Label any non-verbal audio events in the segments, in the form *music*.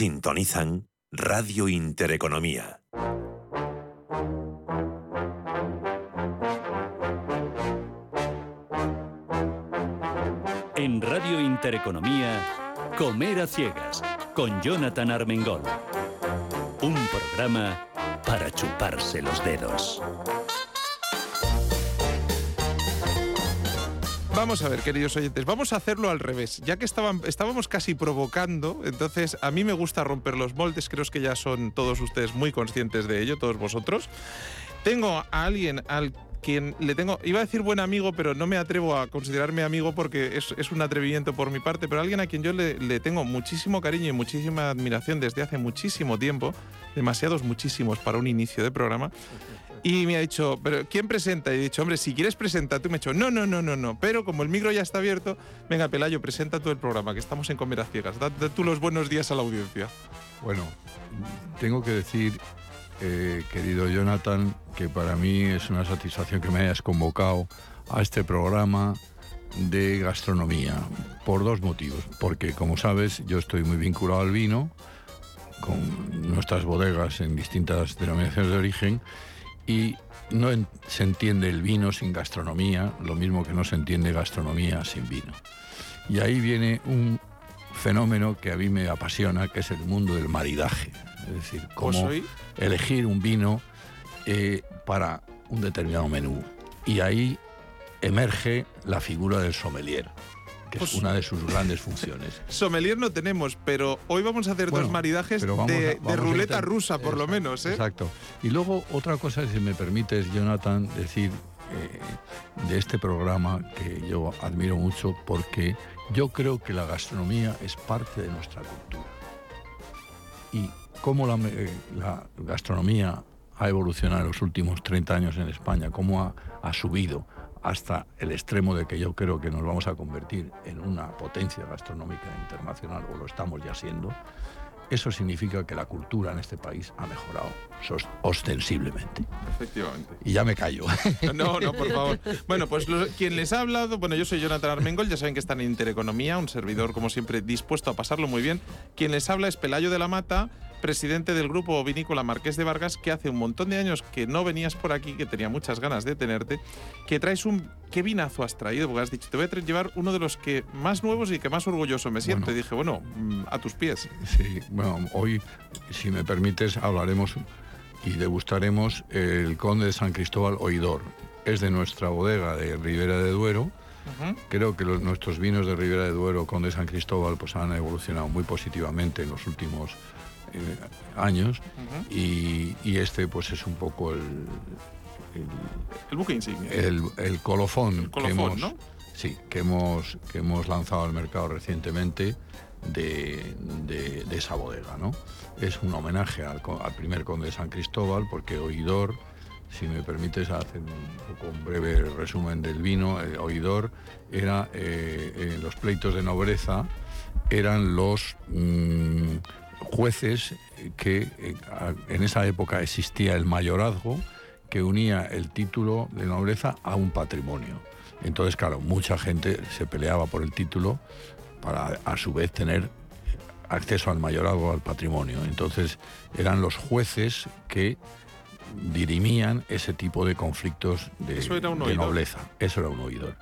Sintonizan Radio Intereconomía. En Radio Intereconomía, Comer a Ciegas, con Jonathan Armengol. Un programa para chuparse los dedos. Vamos a ver, queridos oyentes, vamos a hacerlo al revés. Ya que estaban, estábamos casi provocando, entonces a mí me gusta romper los moldes, creo que ya son todos ustedes muy conscientes de ello, todos vosotros. Tengo a alguien al quien le tengo, iba a decir buen amigo, pero no me atrevo a considerarme amigo porque es, un atrevimiento por mi parte, pero alguien a quien yo le, le, tengo muchísimo cariño y muchísima admiración desde hace muchísimo tiempo, demasiados muchísimos para un inicio de programa, y me ha dicho, ¿pero quién presenta? Y he dicho, hombre, si quieres presentar, tú me he dicho, no, no, no, no, no. Pero como el micro ya está abierto, venga, Pelayo, presenta tú el programa, que estamos en Comer Ciegas. Da, tú los buenos días a la audiencia. Bueno, tengo que decir, eh, querido Jonathan, que para mí es una satisfacción que me hayas convocado a este programa de gastronomía, por dos motivos. Porque, como sabes, yo estoy muy vinculado al vino, con nuestras bodegas en distintas denominaciones de origen, y no se entiende el vino sin gastronomía, lo mismo que no se entiende gastronomía sin vino. Y ahí viene un fenómeno que a mí me apasiona, que es el mundo del maridaje. Es decir, cómo elegir un vino eh, para un determinado menú. Y ahí emerge la figura del sommelier que es pues una de sus grandes funciones. *laughs* Sommelier no tenemos, pero hoy vamos a hacer dos maridajes de, ruleta rusa, por lo menos. ¿eh? Exacto. Y luego otra cosa, si me permites, Jonathan, decir eh, de este programa que yo admiro mucho porque yo creo que la gastronomía es parte de nuestra cultura. Y cómo la, eh, gastronomía ha evolucionado en los últimos 30 años en España, cómo ha, ha subido hasta el extremo de que yo creo que nos vamos a convertir en una potencia gastronómica internacional, o lo estamos ya siendo, eso significa que la cultura en este país ha mejorado ostensiblemente. Efectivamente. Y ya me callo. *laughs* No, no, por favor. Bueno, pues quien les ha hablado, bueno, yo soy Jonathan Armengol, ya saben que están en Intereconomía, un servidor como siempre dispuesto a pasarlo muy bien. Quien les habla es Pelayo de la Mata, presidente del grupo vinícola Marqués de Vargas, que hace un montón de años que no venías por aquí, que tenía muchas ganas de tenerte, que traes un... ¿Qué vinazo has traído? Porque has dicho, te voy a llevar uno de los que más nuevos y que más orgulloso me siento. y dije, bueno, mm, a tus pies. Sí, bueno, hoy, si me permites, hablaremos y degustaremos el Conde de San Cristóbal Oidor. Es de nuestra bodega de Ribera de Duero. Creo que nuestros vinos de Ribera de Duero, Conde de San Cristóbal, pues han evolucionado muy positivamente en los últimos eh, años y, este pues es un poco el... El, buque insignia. El, colofón, que, hemos, sí, que, hemos, que hemos lanzado al mercado recientemente de, esa bodega. ¿no? Es un homenaje al, primer conde de San Cristóbal porque Oidor, si me permites hacer un, breve resumen del vino, el Oidor era eh, en los pleitos de nobreza, eran los... Mm, jueces que eh, en esa época existía el mayorazgo que unía el título de nobleza a un patrimonio. Entonces, claro, mucha gente se peleaba por el título para a su vez tener acceso al mayorazgo, al patrimonio. Entonces, eran los jueces que dirimían ese tipo de conflictos de, nobleza. Eso era un oidor.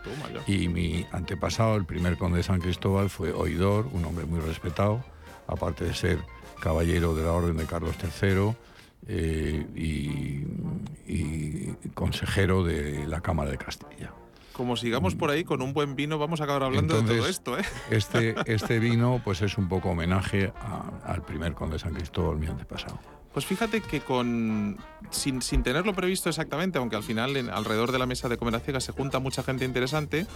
Y mi antepasado, el primer conde de San Cristóbal, fue oidor, un hombre muy respetado, aparte de ser caballero de la Orden de Carlos III eh, y, consejero de la Cámara de Castilla. Como sigamos por ahí con un buen vino, vamos a acabar hablando de todo esto. ¿eh? *laughs* Este, este vino pues es un poco homenaje al primer conde de San Cristóbal, mi antepasado. Pues fíjate que con sin, sin tenerlo previsto exactamente, aunque al final en, alrededor de la mesa de comer a ciegas se junta mucha gente interesante,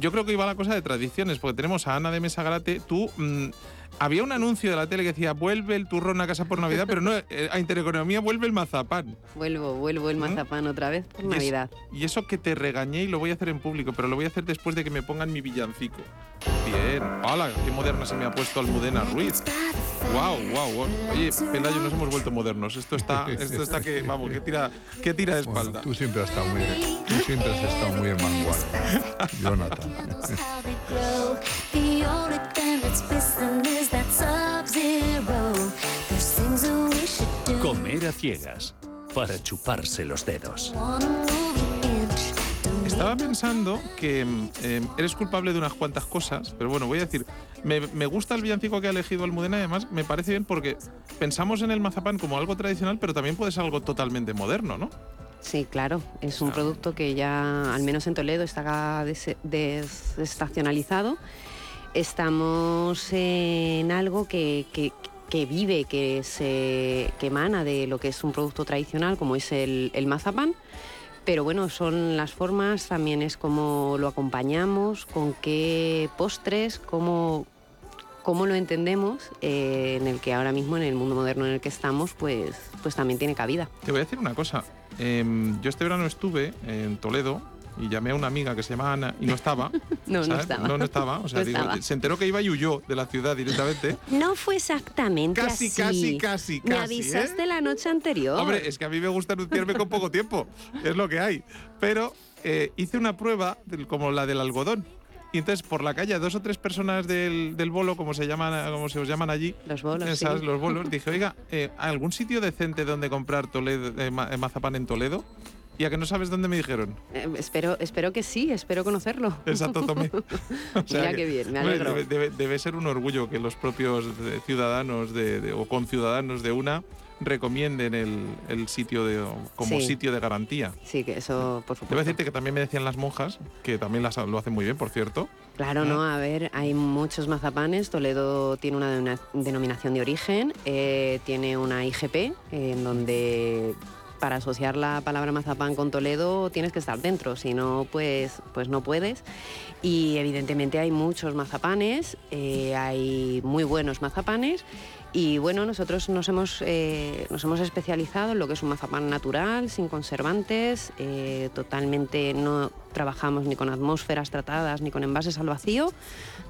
yo creo que iba la cosa de tradiciones, porque tenemos a Ana de Mesa Garate, tú... Mm, había un anuncio de la tele que decía vuelve el turrón a casa por Navidad, pero no, eh, a Intereconomía vuelve el mazapán. Vuelvo, vuelvo el ¿Mm? mazapán otra vez por Navidad. y eso que te regañé y lo voy a hacer en público, pero lo voy a hacer después de que me pongan mi villancico. Bien. ¡Hala! ¡Qué moderna se me ha puesto Almudena Ruiz! ¡Wow, wow, wow! Oye, Pelayo, nos hemos vuelto modernos. Esto está, *laughs* esto está que, vamos, que tira, que tira de espalda. tú siempre has estado muy, tú siempre has estado muy en vanguardia, *laughs* Jonathan. *laughs* Comer a ciegas, para chuparse los dedos. Estaba pensando que mm, eh, eres culpable de unas cuantas cosas, pero bueno, voy a decir, me, me gusta el villancico que ha elegido Almudena, además me parece bien porque pensamos en el mazapán como algo tradicional, pero también puede ser algo totalmente moderno, ¿no? Sí, claro, es un Ah. producto que ya, al menos en Toledo, está des- desestacionalizado. Estamos en algo que, que- vive, que, se, que emana de lo que es un producto tradicional, como es el, el mazapán. Pero bueno, son las formas, también es cómo lo acompañamos, con qué postres, cómo, cómo lo entendemos, eh, en el que ahora mismo, en el mundo moderno en el que estamos, pues, pues también tiene cabida. Te voy a decir una cosa. Em, yo este verano estuve en Toledo y llamé a una amiga que se llama Ana y no estaba. *laughs* No, no ¿sabes? estaba. No, no estaba. O sea, No digo, estaba. se enteró que iba y huyó de la ciudad directamente. *laughs* No fue exactamente Casi, así. casi, casi, Me casi, avisaste ¿eh? la noche anterior. Hombre, es que a mí me gusta anunciarme con poco tiempo. Es lo que hay. Pero eh, hice una prueba del- como la del algodón. Y entonces por la calle dos o tres personas del, del bolo, como se llaman, como se os llaman allí, Los bolos, esas, sí. los bolos, *laughs* dije, oiga, eh, ¿algún sitio decente donde comprar Toledo, eh, eh, mazapán en Toledo? Y a que no sabes dónde me dijeron. Eh, espero, espero que sí, espero conocerlo. Exacto, tomé. *laughs* O Mira qué bien, me alegro. Debe, debe- debe ser un orgullo que los propios eh, ciudadanos de, de- o conciudadanos de una recomienden el, el sitio de, como Sí. sitio de garantía. Sí, que eso, por Debo supuesto. decirte que también me decían las monjas, que también las, lo hacen muy bien, por cierto. Claro, no, a ver, hay muchos mazapanes. Toledo tiene una denomina- denominación de origen, eh, tiene una IGP, eh, en donde para asociar la palabra mazapán con Toledo tienes que estar dentro, si no, pues, pues no puedes. Y evidentemente hay muchos mazapanes, eh, hay muy buenos mazapanes. Y bueno, nosotros nos hemos, eh, nos hemos especializado en lo que es un mazapán natural, sin conservantes, eh, totalmente no trabajamos ni con atmósferas tratadas ni con envases al vacío,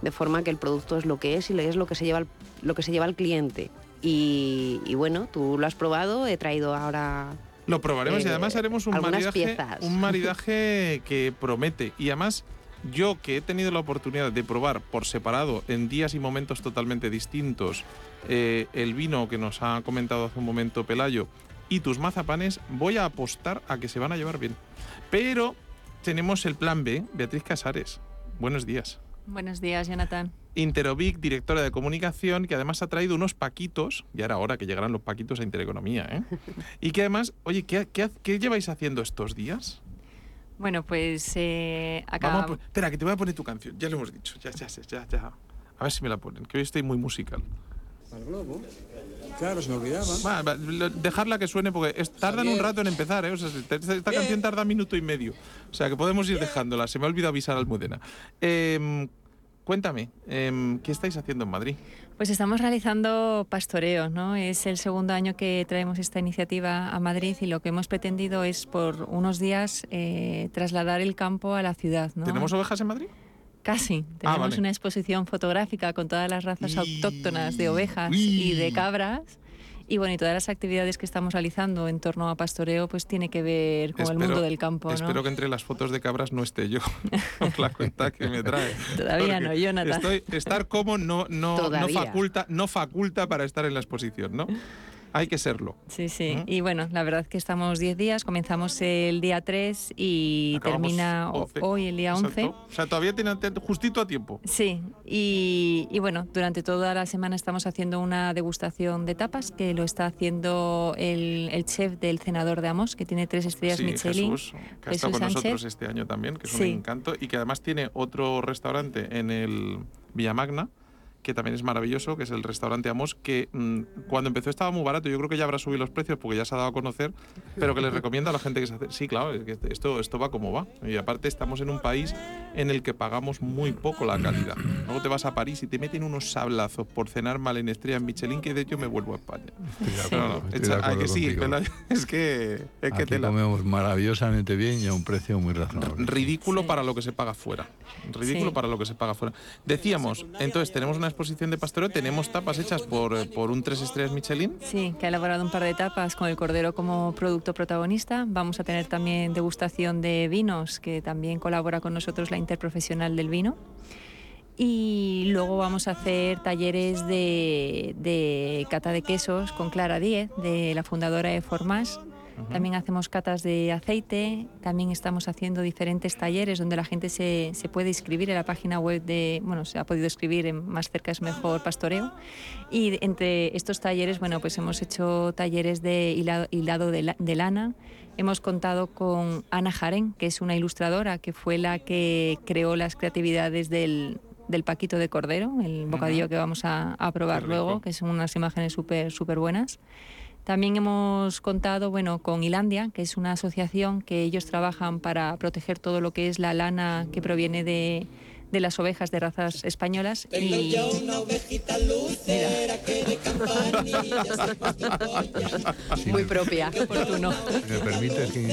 de forma que el producto es lo que es y es lo que se lleva lo que se lleva al cliente. Y, y bueno, tú lo has probado, he traído ahora Lo probaremos y Eh, además haremos un maridaje, piezas. un maridaje *laughs* que promete. Y además, yo que he tenido la oportunidad de probar por separado, en días y momentos totalmente distintos, eh, el vino que nos ha comentado hace un momento Pelayo y tus mazapanes, voy a apostar a que se van a llevar bien. Pero tenemos el plan B, Beatriz Casares. Buenos días. Buenos días, Jonathan. Interovic, directora de comunicación, que además ha traído unos paquitos, y ahora hora que llegarán los paquitos a Intereconomía, ¿eh? *laughs* y que además, oye, ¿qué, qué, qué lleváis haciendo estos días? Bueno, pues eh, Vamos a espera, que te voy a poner tu canción, ya lo hemos dicho, ya, ya, sé, ya, ya. A ver si me la ponen, que hoy estoy muy musical. Claro, se me olvidaba. Va, dejarla que suene porque es- tardan un rato en empezar, ¿eh? O sea, esta, esta canción tarda minuto y medio. O sea, que podemos ir dejándola. Se me ha olvidado avisar a Almudena. Em, cuéntame, em, ¿qué estáis haciendo en Madrid? Pues estamos realizando pastoreo, ¿no? Es el segundo año que traemos esta iniciativa a Madrid y lo que hemos pretendido es por unos días eh, trasladar el campo a la ciudad, ¿no? ¿Tenemos ovejas en Madrid? Casi. Tenemos vale. una exposición fotográfica con todas las razas Y- autóctonas de ovejas y de cabras. Y bueno, y todas las actividades que estamos realizando en torno a pastoreo, pues tiene que ver con el mundo del campo, ¿no? Espero que entre las fotos de cabras no esté yo. *laughs* Os la cuenta que me trae. Todavía no, Jonathan. Estoy, estar como no, no, no, faculta, no faculta para estar en la exposición, ¿no? Hay que serlo. Sí, sí. Ujú. Y bueno, la verdad que estamos 10 días, comenzamos el día 3 y Acabamos termina o- 11. hoy el día 11. Exacto. O sea, todavía tiene justito a tiempo. Sí, y, y bueno, durante toda la semana estamos haciendo una degustación de tapas que lo está haciendo el, el chef del cenador de Amos, que tiene tres estrellas sí, Michelin. Jesús, que ha estado con nosotros Sánchez. este año también, que es Sí. un encanto, y que además tiene otro restaurante en el Villamagna, que también es maravilloso, que es el restaurante Amos, que mm, cuando empezó estaba muy barato, yo creo que ya habrá subido los precios porque ya se ha dado a conocer, pero que les recomiendo a la gente que se hace... Sí, claro, es que esto, esto va como va. Y aparte estamos en un país en el que pagamos muy poco la calidad. Luego te vas a París y te meten unos sablazos por cenar mal en estrellas Michelin, que de hecho me vuelvo a España. Acuerdo, no, echa- ah, que sí, *laughs* es que, es que Aquí tela. comemos maravillosamente bien y a un precio muy razonable. Ridículo Sí. para lo que se paga fuera. Ridículo Sí. para lo que se paga fuera. Decíamos, entonces tenemos una exposición de pastoreo, tenemos tapas hechas por, eh, por un tres estrellas Michelin. Sí, que ha elaborado un par de tapas con el cordero como producto protagonista. Vamos a tener también degustación de vinos, que también colabora con nosotros la interprofesional del vino. Y luego vamos a hacer talleres de, de cata de quesos con Clara Díez, de la fundadora de Formas. También hacemos catas de aceite, también estamos haciendo diferentes talleres donde la gente se, se puede inscribir en la página web de, bueno, se ha podido escribir en Más cerca es mejor pastoreo. Y entre estos talleres, bueno, pues hemos hecho talleres de hilado, hilado de, la- de lana. Hemos contado con Ana Jaren, que es una ilustradora, que fue la que creó las creatividades del, del paquito de cordero, el bocadillo que vamos a, a probar luego, que son unas imágenes súper súper buenas. También hemos contado bueno, con Ilandia, que es una asociación que ellos trabajan para proteger todo lo que es la lana que proviene de, de las ovejas de razas españolas. Y, Si Muy me- propia. oportuno. me permites que,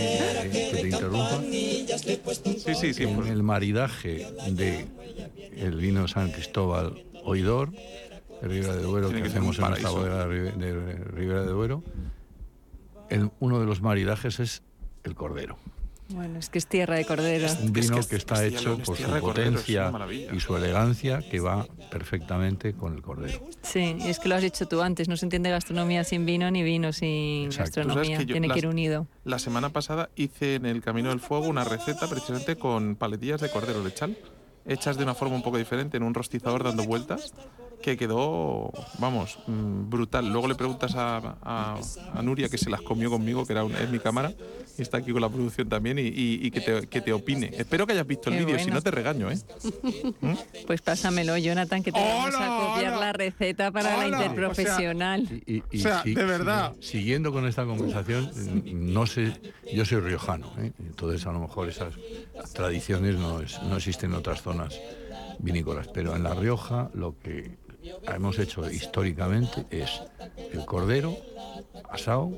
que te interrumpa. Sí, sí, sí. en por- el maridaje de el vino San Cristóbal Oidor de Ribera de Duero Tiene que que hacemos en nuestra bodega de Ribe- de Ribera de Duero, el- uno de los maridajes es el cordero. Bueno, es que es tierra de corderos. Un que es vino que que, está y hecho es por su cordero, es potencia y su elegancia que va perfectamente con el cordero. Sí, es que lo has dicho tú antes, no se entiende gastronomía sin vino ni vino sin Exacto. Gastronomía, que yo tiene que ir unido. La semana pasada hice en el Camino del Fuego una receta precisamente con paletillas de cordero lechal, hechas de una forma un poco diferente, en un rostizador dando vueltas, que quedó, vamos, mm, brutal. Luego le preguntas a, a- a Nuria, que se las comió conmigo, que era un- es mi cámara, y está aquí con la producción también, y, y- y que, te, que te opine. Espero que hayas visto el vídeo, si no te regaño, ¿eh? Pues pásamelo, Jonathan, que te vamos a ¡Hola, copiar hola! la receta para ¡Hola! la O sea, interprofesional. Y, y- y O sea, de verdad. si- siguiendo con esta conversación, no sé, yo soy riojano, ¿eh? entonces a lo mejor esas tradiciones no, es- no existen en otras zonas vinícolas, pero en La Rioja lo que hemos hecho históricamente es el cordero asado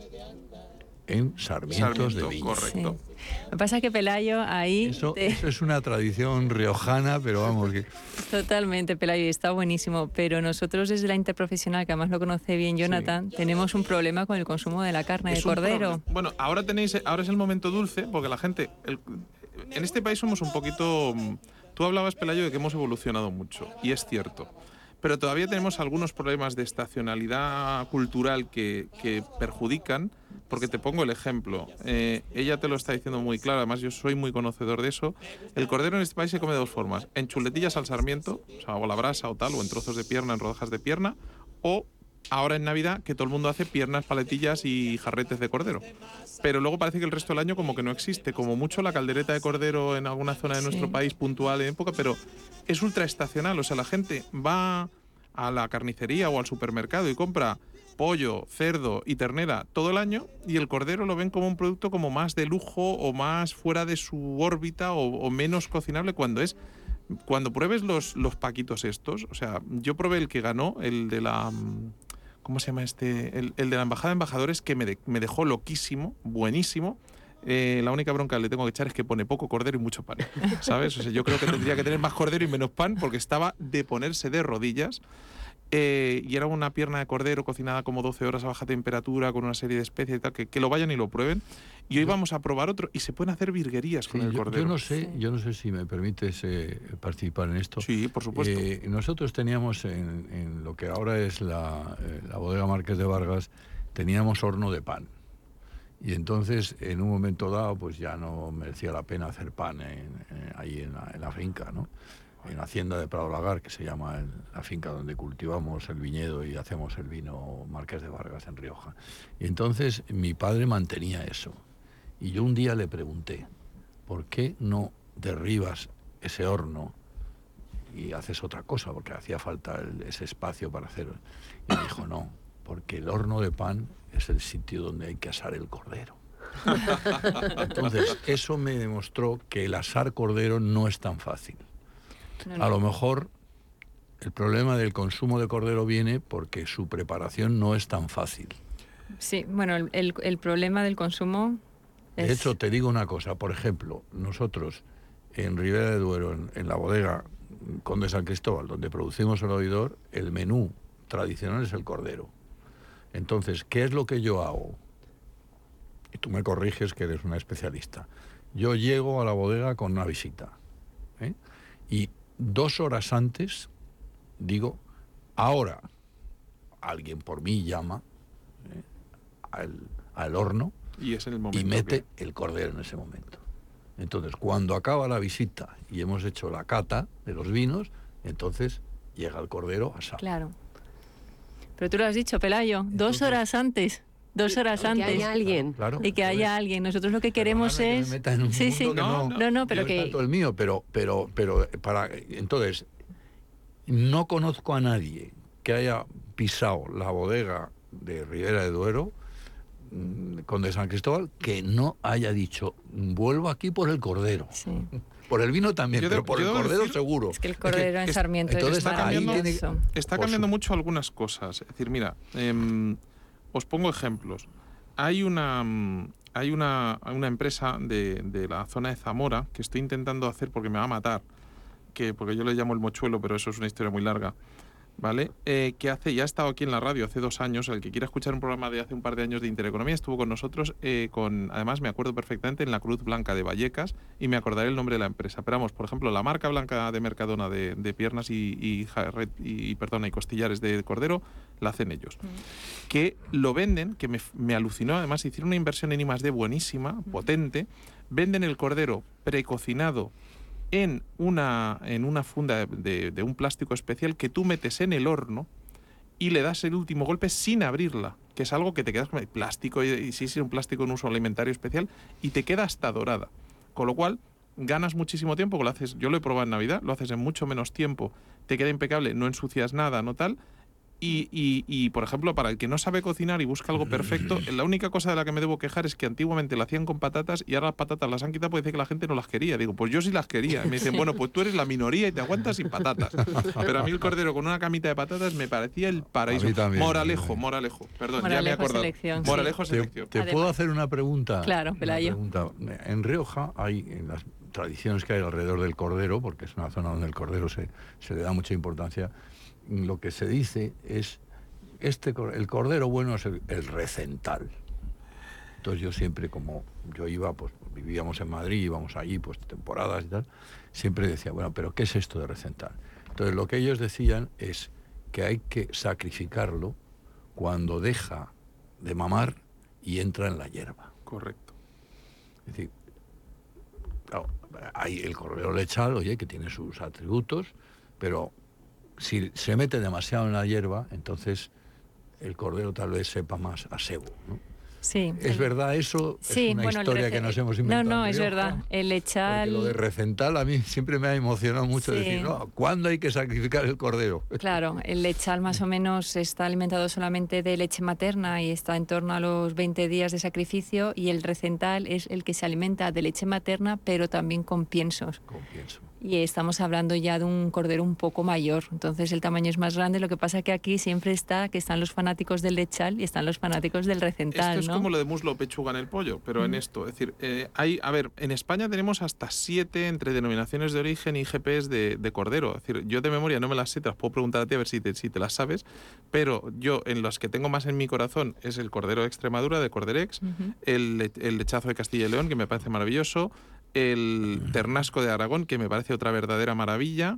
en sarmientos Sarmiento, de viña. correcto. Sí. Lo que pasa es que Pelayo ahí Eso, te- eso es una tradición riojana, pero vamos, que totalmente Pelayo y está buenísimo, pero nosotros desde la interprofesional, que además lo conoce bien Jonathan, tenemos un problema con el consumo de la carne de Es cordero. Bueno, ahora tenéis, ahora es el momento dulce, porque la gente, el- en este país somos un poquito, mm, tú hablabas Pelayo de que hemos evolucionado mucho y es cierto, pero todavía tenemos algunos problemas de estacionalidad cultural que, que perjudican, porque te pongo el ejemplo, eh, ella te lo está diciendo muy claro, además yo soy muy conocedor de eso, el cordero en este país se come de dos formas, en chuletillas al sarmiento, o sea, o la brasa o tal, o en trozos de pierna, en rodajas de pierna, o ahora en Navidad que todo el mundo hace piernas, paletillas y jarretes de cordero. Pero luego parece que el resto del año como que no existe, como mucho la caldereta de cordero en alguna zona de nuestro país puntual en época, pero es ultra estacional, o sea, la gente va a la carnicería o al supermercado y compra pollo, cerdo y ternera todo el año y el cordero lo ven como un producto como más de lujo o más fuera de su órbita o, o menos cocinable cuando es cuando pruebes los, los paquitos estos, o sea, yo probé el que ganó, el de la... ¿Cómo se llama este? El, el de la Embajada de Embajadores que me, de- me dejó loquísimo, buenísimo. Eh, la única bronca que le tengo que echar es que pone poco cordero y mucho pan. ¿Sabes? Yo creo que tendría que tener más cordero y menos pan porque estaba de ponerse de rodillas. Eh, y era una pierna de cordero cocinada como 12 horas a baja temperatura con una serie de especies y tal. Que, que lo vayan y lo prueben. Y hoy vamos a probar otro. Y se pueden hacer virguerías con Sí, el yo, cordero. yo no sé, yo no sé si me permites eh, participar en esto. Sí, por supuesto. Eh, nosotros teníamos en, en lo que ahora es la, eh, la bodega Márquez de Vargas, teníamos horno de pan. Y entonces, en un momento dado, pues ya no merecía la pena hacer pan en- en- ahí en la, en la finca, ¿no? En la hacienda de Prado Lagar, que se llama el- la finca donde cultivamos el viñedo y hacemos el vino Márquez de Vargas en Rioja. Y entonces mi padre mantenía eso. Y yo un día le pregunté, ¿por qué no derribas ese horno y haces otra cosa? Porque hacía falta el- ese espacio para hacerlo. Y me dijo, no, porque el horno de pan es el sitio donde hay que asar el cordero. *laughs* Entonces, eso me demostró que el asar cordero no es tan fácil. No, no. A lo mejor el problema del consumo de cordero viene porque su preparación no es tan fácil. Sí, bueno, el, el- el problema del consumo es... De hecho, te digo una cosa, por ejemplo, nosotros en Ribera de Duero, en, en la bodega Conde San Cristóbal, donde producimos el oidor, el menú tradicional es el cordero. Entonces, ¿qué es lo que yo hago? Y tú me corriges que eres una especialista. Yo llego a la bodega con una visita ¿eh? y dos horas antes digo, ahora alguien por mí llama ¿eh? al, al horno Y es en el momento. y mete que- el cordero en ese momento. Entonces, cuando acaba la visita y hemos hecho la cata de los vinos, entonces llega el cordero asado. Claro. Pero tú lo has dicho, Pelayo, dos horas antes. Dos horas Que antes. haya alguien. Claro. Y que Entonces, haya alguien. Nosotros lo que queremos perdóname que es. me meta en un sí, mundo sí. que No, No, no, pero yo que. tanto el mío, pero, pero, pero para entonces no conozco a nadie que haya pisado la bodega de Ribera de Duero mm, con de San Cristóbal que no haya dicho vuelvo aquí por el cordero. Sí. Por el vino también, Yo pero por el cordero decir- seguro. Es que el cordero en es- Sarmiento entonces es está cambiando-. Está cambiando su- mucho algunas cosas. Es decir, mira, em, os pongo ejemplos. Hay una, mm, hay una, una empresa de, de la zona de Zamora que estoy intentando hacer porque me va a matar, que porque yo le llamo el mochuelo, pero eso es una historia muy larga. ¿Vale? Eh, que hace, ya ha estado aquí en la radio hace dos años. El que quiera escuchar un programa de hace un par de años de Intereconomía estuvo con nosotros. eh, con, además, me acuerdo perfectamente en la Cruz Blanca de Vallecas y me acordaré el nombre de la empresa. Pero vamos, por ejemplo, la marca blanca de Mercadona de, de piernas y, y, y, perdona, y costillares de cordero la hacen ellos. Que lo venden, que me, me alucinó. Además, hicieron una inversión en I más D buenísima, potente. Venden el cordero precocinado en una, en una funda de, de un plástico especial que tú metes en el horno y le das el último golpe sin abrirla, que es algo que te quedas con el plástico y, y sí, sí, un plástico en uso alimentario especial y te queda hasta dorada. Con lo cual, ganas muchísimo tiempo, lo haces, yo lo he probado en Navidad, lo haces en mucho menos tiempo, te queda impecable, no ensucias nada, no tal. Y, y- y, por ejemplo, para el que no sabe cocinar y busca algo perfecto, la única cosa de la que me debo quejar es que antiguamente la hacían con patatas y ahora las patatas las han quitado porque dice que la gente no las quería. Digo, pues yo sí las quería. Y me dicen, bueno, pues tú eres la minoría y te aguantas sin patatas. Pero a mí el cordero con una camita de patatas me parecía el paraíso. A mí también, moralejo, moralejo. Perdón, ya me he Moralejo acordado. selección, sí. Moralejo ¿Te, selección. te puedo hacer una pregunta? Claro, Una Pelayo. pregunta. En Rioja hay en las tradiciones que hay alrededor del cordero, porque es una zona donde el cordero se, se le da mucha importancia, lo que se dice es, este, el cordero bueno es el, el recental. Entonces yo siempre, como yo iba, pues vivíamos en Madrid, íbamos allí, pues temporadas y tal, siempre decía, bueno, pero ¿qué es esto de recental? Entonces lo que ellos decían es que hay que sacrificarlo cuando deja de mamar y entra en la hierba. Correcto. Es decir, claro, hay el cordero lechal, oye, que tiene sus atributos, pero si se mete demasiado en la hierba, entonces el cordero tal vez sepa más a sebo. ¿no? Sí. ¿Es verdad eso? Sí, es una bueno, historia que nos hemos No, inventado. no, en es verdad. El echal. lo de recental a mí siempre me ha emocionado mucho Sí. decir, no, ¿cuándo hay que sacrificar el cordero? *laughs* Claro, el lechal más o menos está alimentado solamente de leche materna y está en torno a los 20 días de sacrificio y el recental es el que se alimenta de leche materna pero también con piensos. Con pienso. Y estamos hablando ya de un cordero un poco mayor, entonces el tamaño es más grande. Lo que pasa que aquí siempre está que están los fanáticos del lechal y están los fanáticos del recental, Esto es ¿no? como lo de muslo o pechuga en el pollo, pero en esto, es decir, eh, hay, a ver, en España tenemos hasta siete entre denominaciones de origen y GPs de, de cordero. Es decir, yo de memoria no me las sé, te las puedo preguntar a ti a ver si te, si te las sabes, pero yo en las que tengo más en mi corazón es el cordero de Extremadura, de Corderex, el, el lechazo de Castilla y León, que me parece maravilloso, el ternasco de Aragón, que me parece otra verdadera maravilla.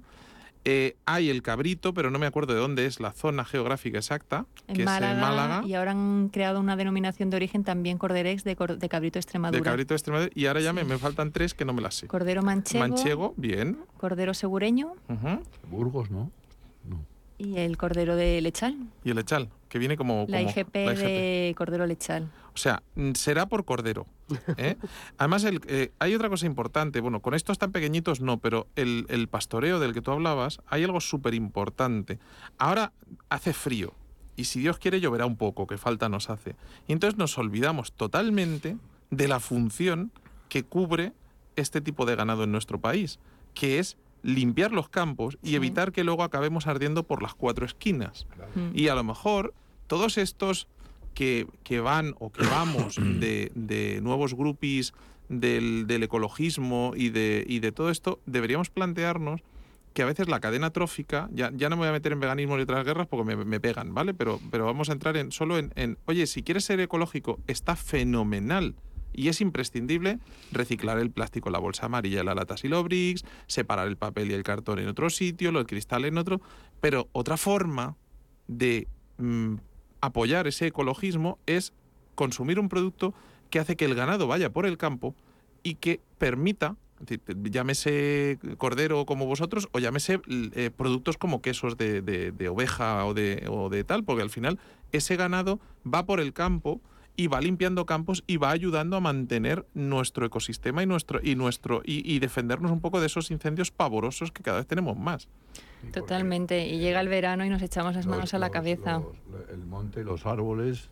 Eh, hay el cabrito, pero no me acuerdo de dónde es la zona geográfica exacta, En que Málaga, es en Málaga. y ahora han creado una denominación de origen también corderex de, cor- de cabrito Extremadura. De cabrito Extremadura. Y ahora ya me, me faltan tres que no me las sé. Cordero manchego, Manchego, bien. cordero segureño. Burgos, ¿no? Y el cordero de lechal. Y el lechal, que viene como... La como- IGP la IGP. de cordero lechal. O sea, mm, será por cordero. ¿eh? *laughs* Además, el- eh, hay otra cosa importante. Bueno, con estos tan pequeñitos no, pero el, el pastoreo del que tú hablabas, hay algo súper importante. Ahora hace frío. Y si Dios quiere, lloverá un poco, que falta nos hace. Y entonces nos olvidamos totalmente de la función que cubre este tipo de ganado en nuestro país, que es limpiar los campos y Sí. evitar que luego acabemos ardiendo por las cuatro esquinas. Mm. Y a lo mejor todos estos que, que van o que vamos *coughs* de, de nuevos grupis del, del ecologismo y de, y de todo esto, deberíamos plantearnos que a veces la cadena trófica, ya, ya no me voy a meter en veganismo y otras guerras porque me, me pegan, ¿vale? Pero, pero vamos a entrar en, solo en, en, oye, si quieres ser ecológico, está fenomenal Y es imprescindible reciclar el plástico, la bolsa amarilla, la lata Silobrix, separar el papel y el cartón en otro sitio, el cristal en otro. Pero otra forma de mm, apoyar ese ecologismo es consumir un producto que hace que el ganado vaya por el campo y que permita, llámese cordero como vosotros o llámese eh, productos como quesos de, oveja o de tal, porque al final ese ganado va por el campo y va limpiando campos y va ayudando a mantener nuestro ecosistema y nuestro y nuestro y, y defendernos un poco de esos incendios pavorosos que cada vez tenemos más. Totalmente. Y llega el verano y nos echamos las manos Los- a la los- cabeza. los- el monte, los árboles,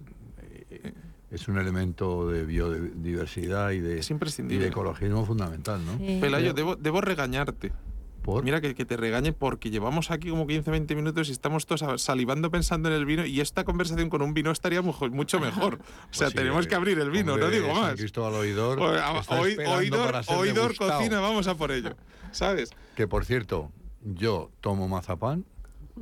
eh, es un elemento de biodiversidad y de, Es y imprescindible. de ecologismo fundamental, ¿no? Sí. Pelayo, debo, debo regañarte. Por- Mira que, que te regañe porque llevamos aquí como 15-20 minutos y estamos todos salivando pensando en el vino y esta conversación con un vino estaría mucho, mucho mejor. *laughs* O sea, Pues sí, tenemos eh, que abrir el vino, hombre, no digo San más. Cristóbal Oidor, O- a- está oí- esperando oidor para ser oidor degustado. cocina, vamos a por ello. ¿Sabes? Que por cierto, yo tomo mazapán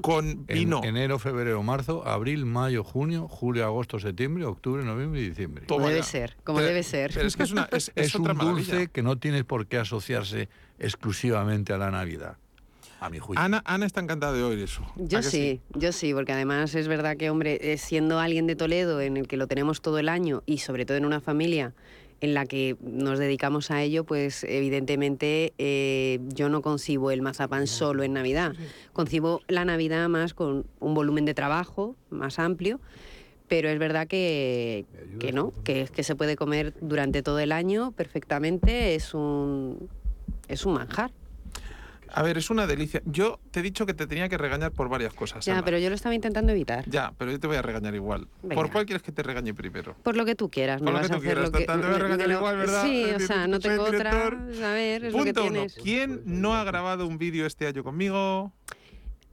Con en vino. enero, febrero, marzo, abril, mayo, junio, julio, agosto, septiembre, octubre, noviembre y diciembre. Como debe ser, como Pero- debe ser. Pero es que es, una, es, es es otra un maravilla. dulce que no tiene por qué asociarse exclusivamente a la Navidad, a mi juicio. Ana, Ana está encantada de oír eso. Yo ¿A que sí, yo sí, porque además es verdad que, hombre, eh, siendo alguien de Toledo en el que lo tenemos todo el año y sobre todo en una familia en la que nos dedicamos a ello, pues evidentemente eh, yo no concibo el mazapán solo en Navidad. Concibo la Navidad más con un volumen de trabajo más amplio, pero es verdad que, que no, que, que se puede comer durante todo el año perfectamente, es un, es un manjar. A ver, es una delicia. Yo te he dicho que te tenía que regañar por varias cosas. Ya, Ana. pero yo lo estaba intentando evitar. Ya, pero yo te voy a regañar igual. Venga. ¿Por cuál quieres que te regañe primero? Por lo que tú quieras, Por me lo vas que a tú hacer quieras, lo que... te voy a regañar lo- igual, ¿verdad? Sí, o sea, no tengo otra... A ver, es lo que Punto uno. tienes. ¿Quién no ha grabado un vídeo este año conmigo?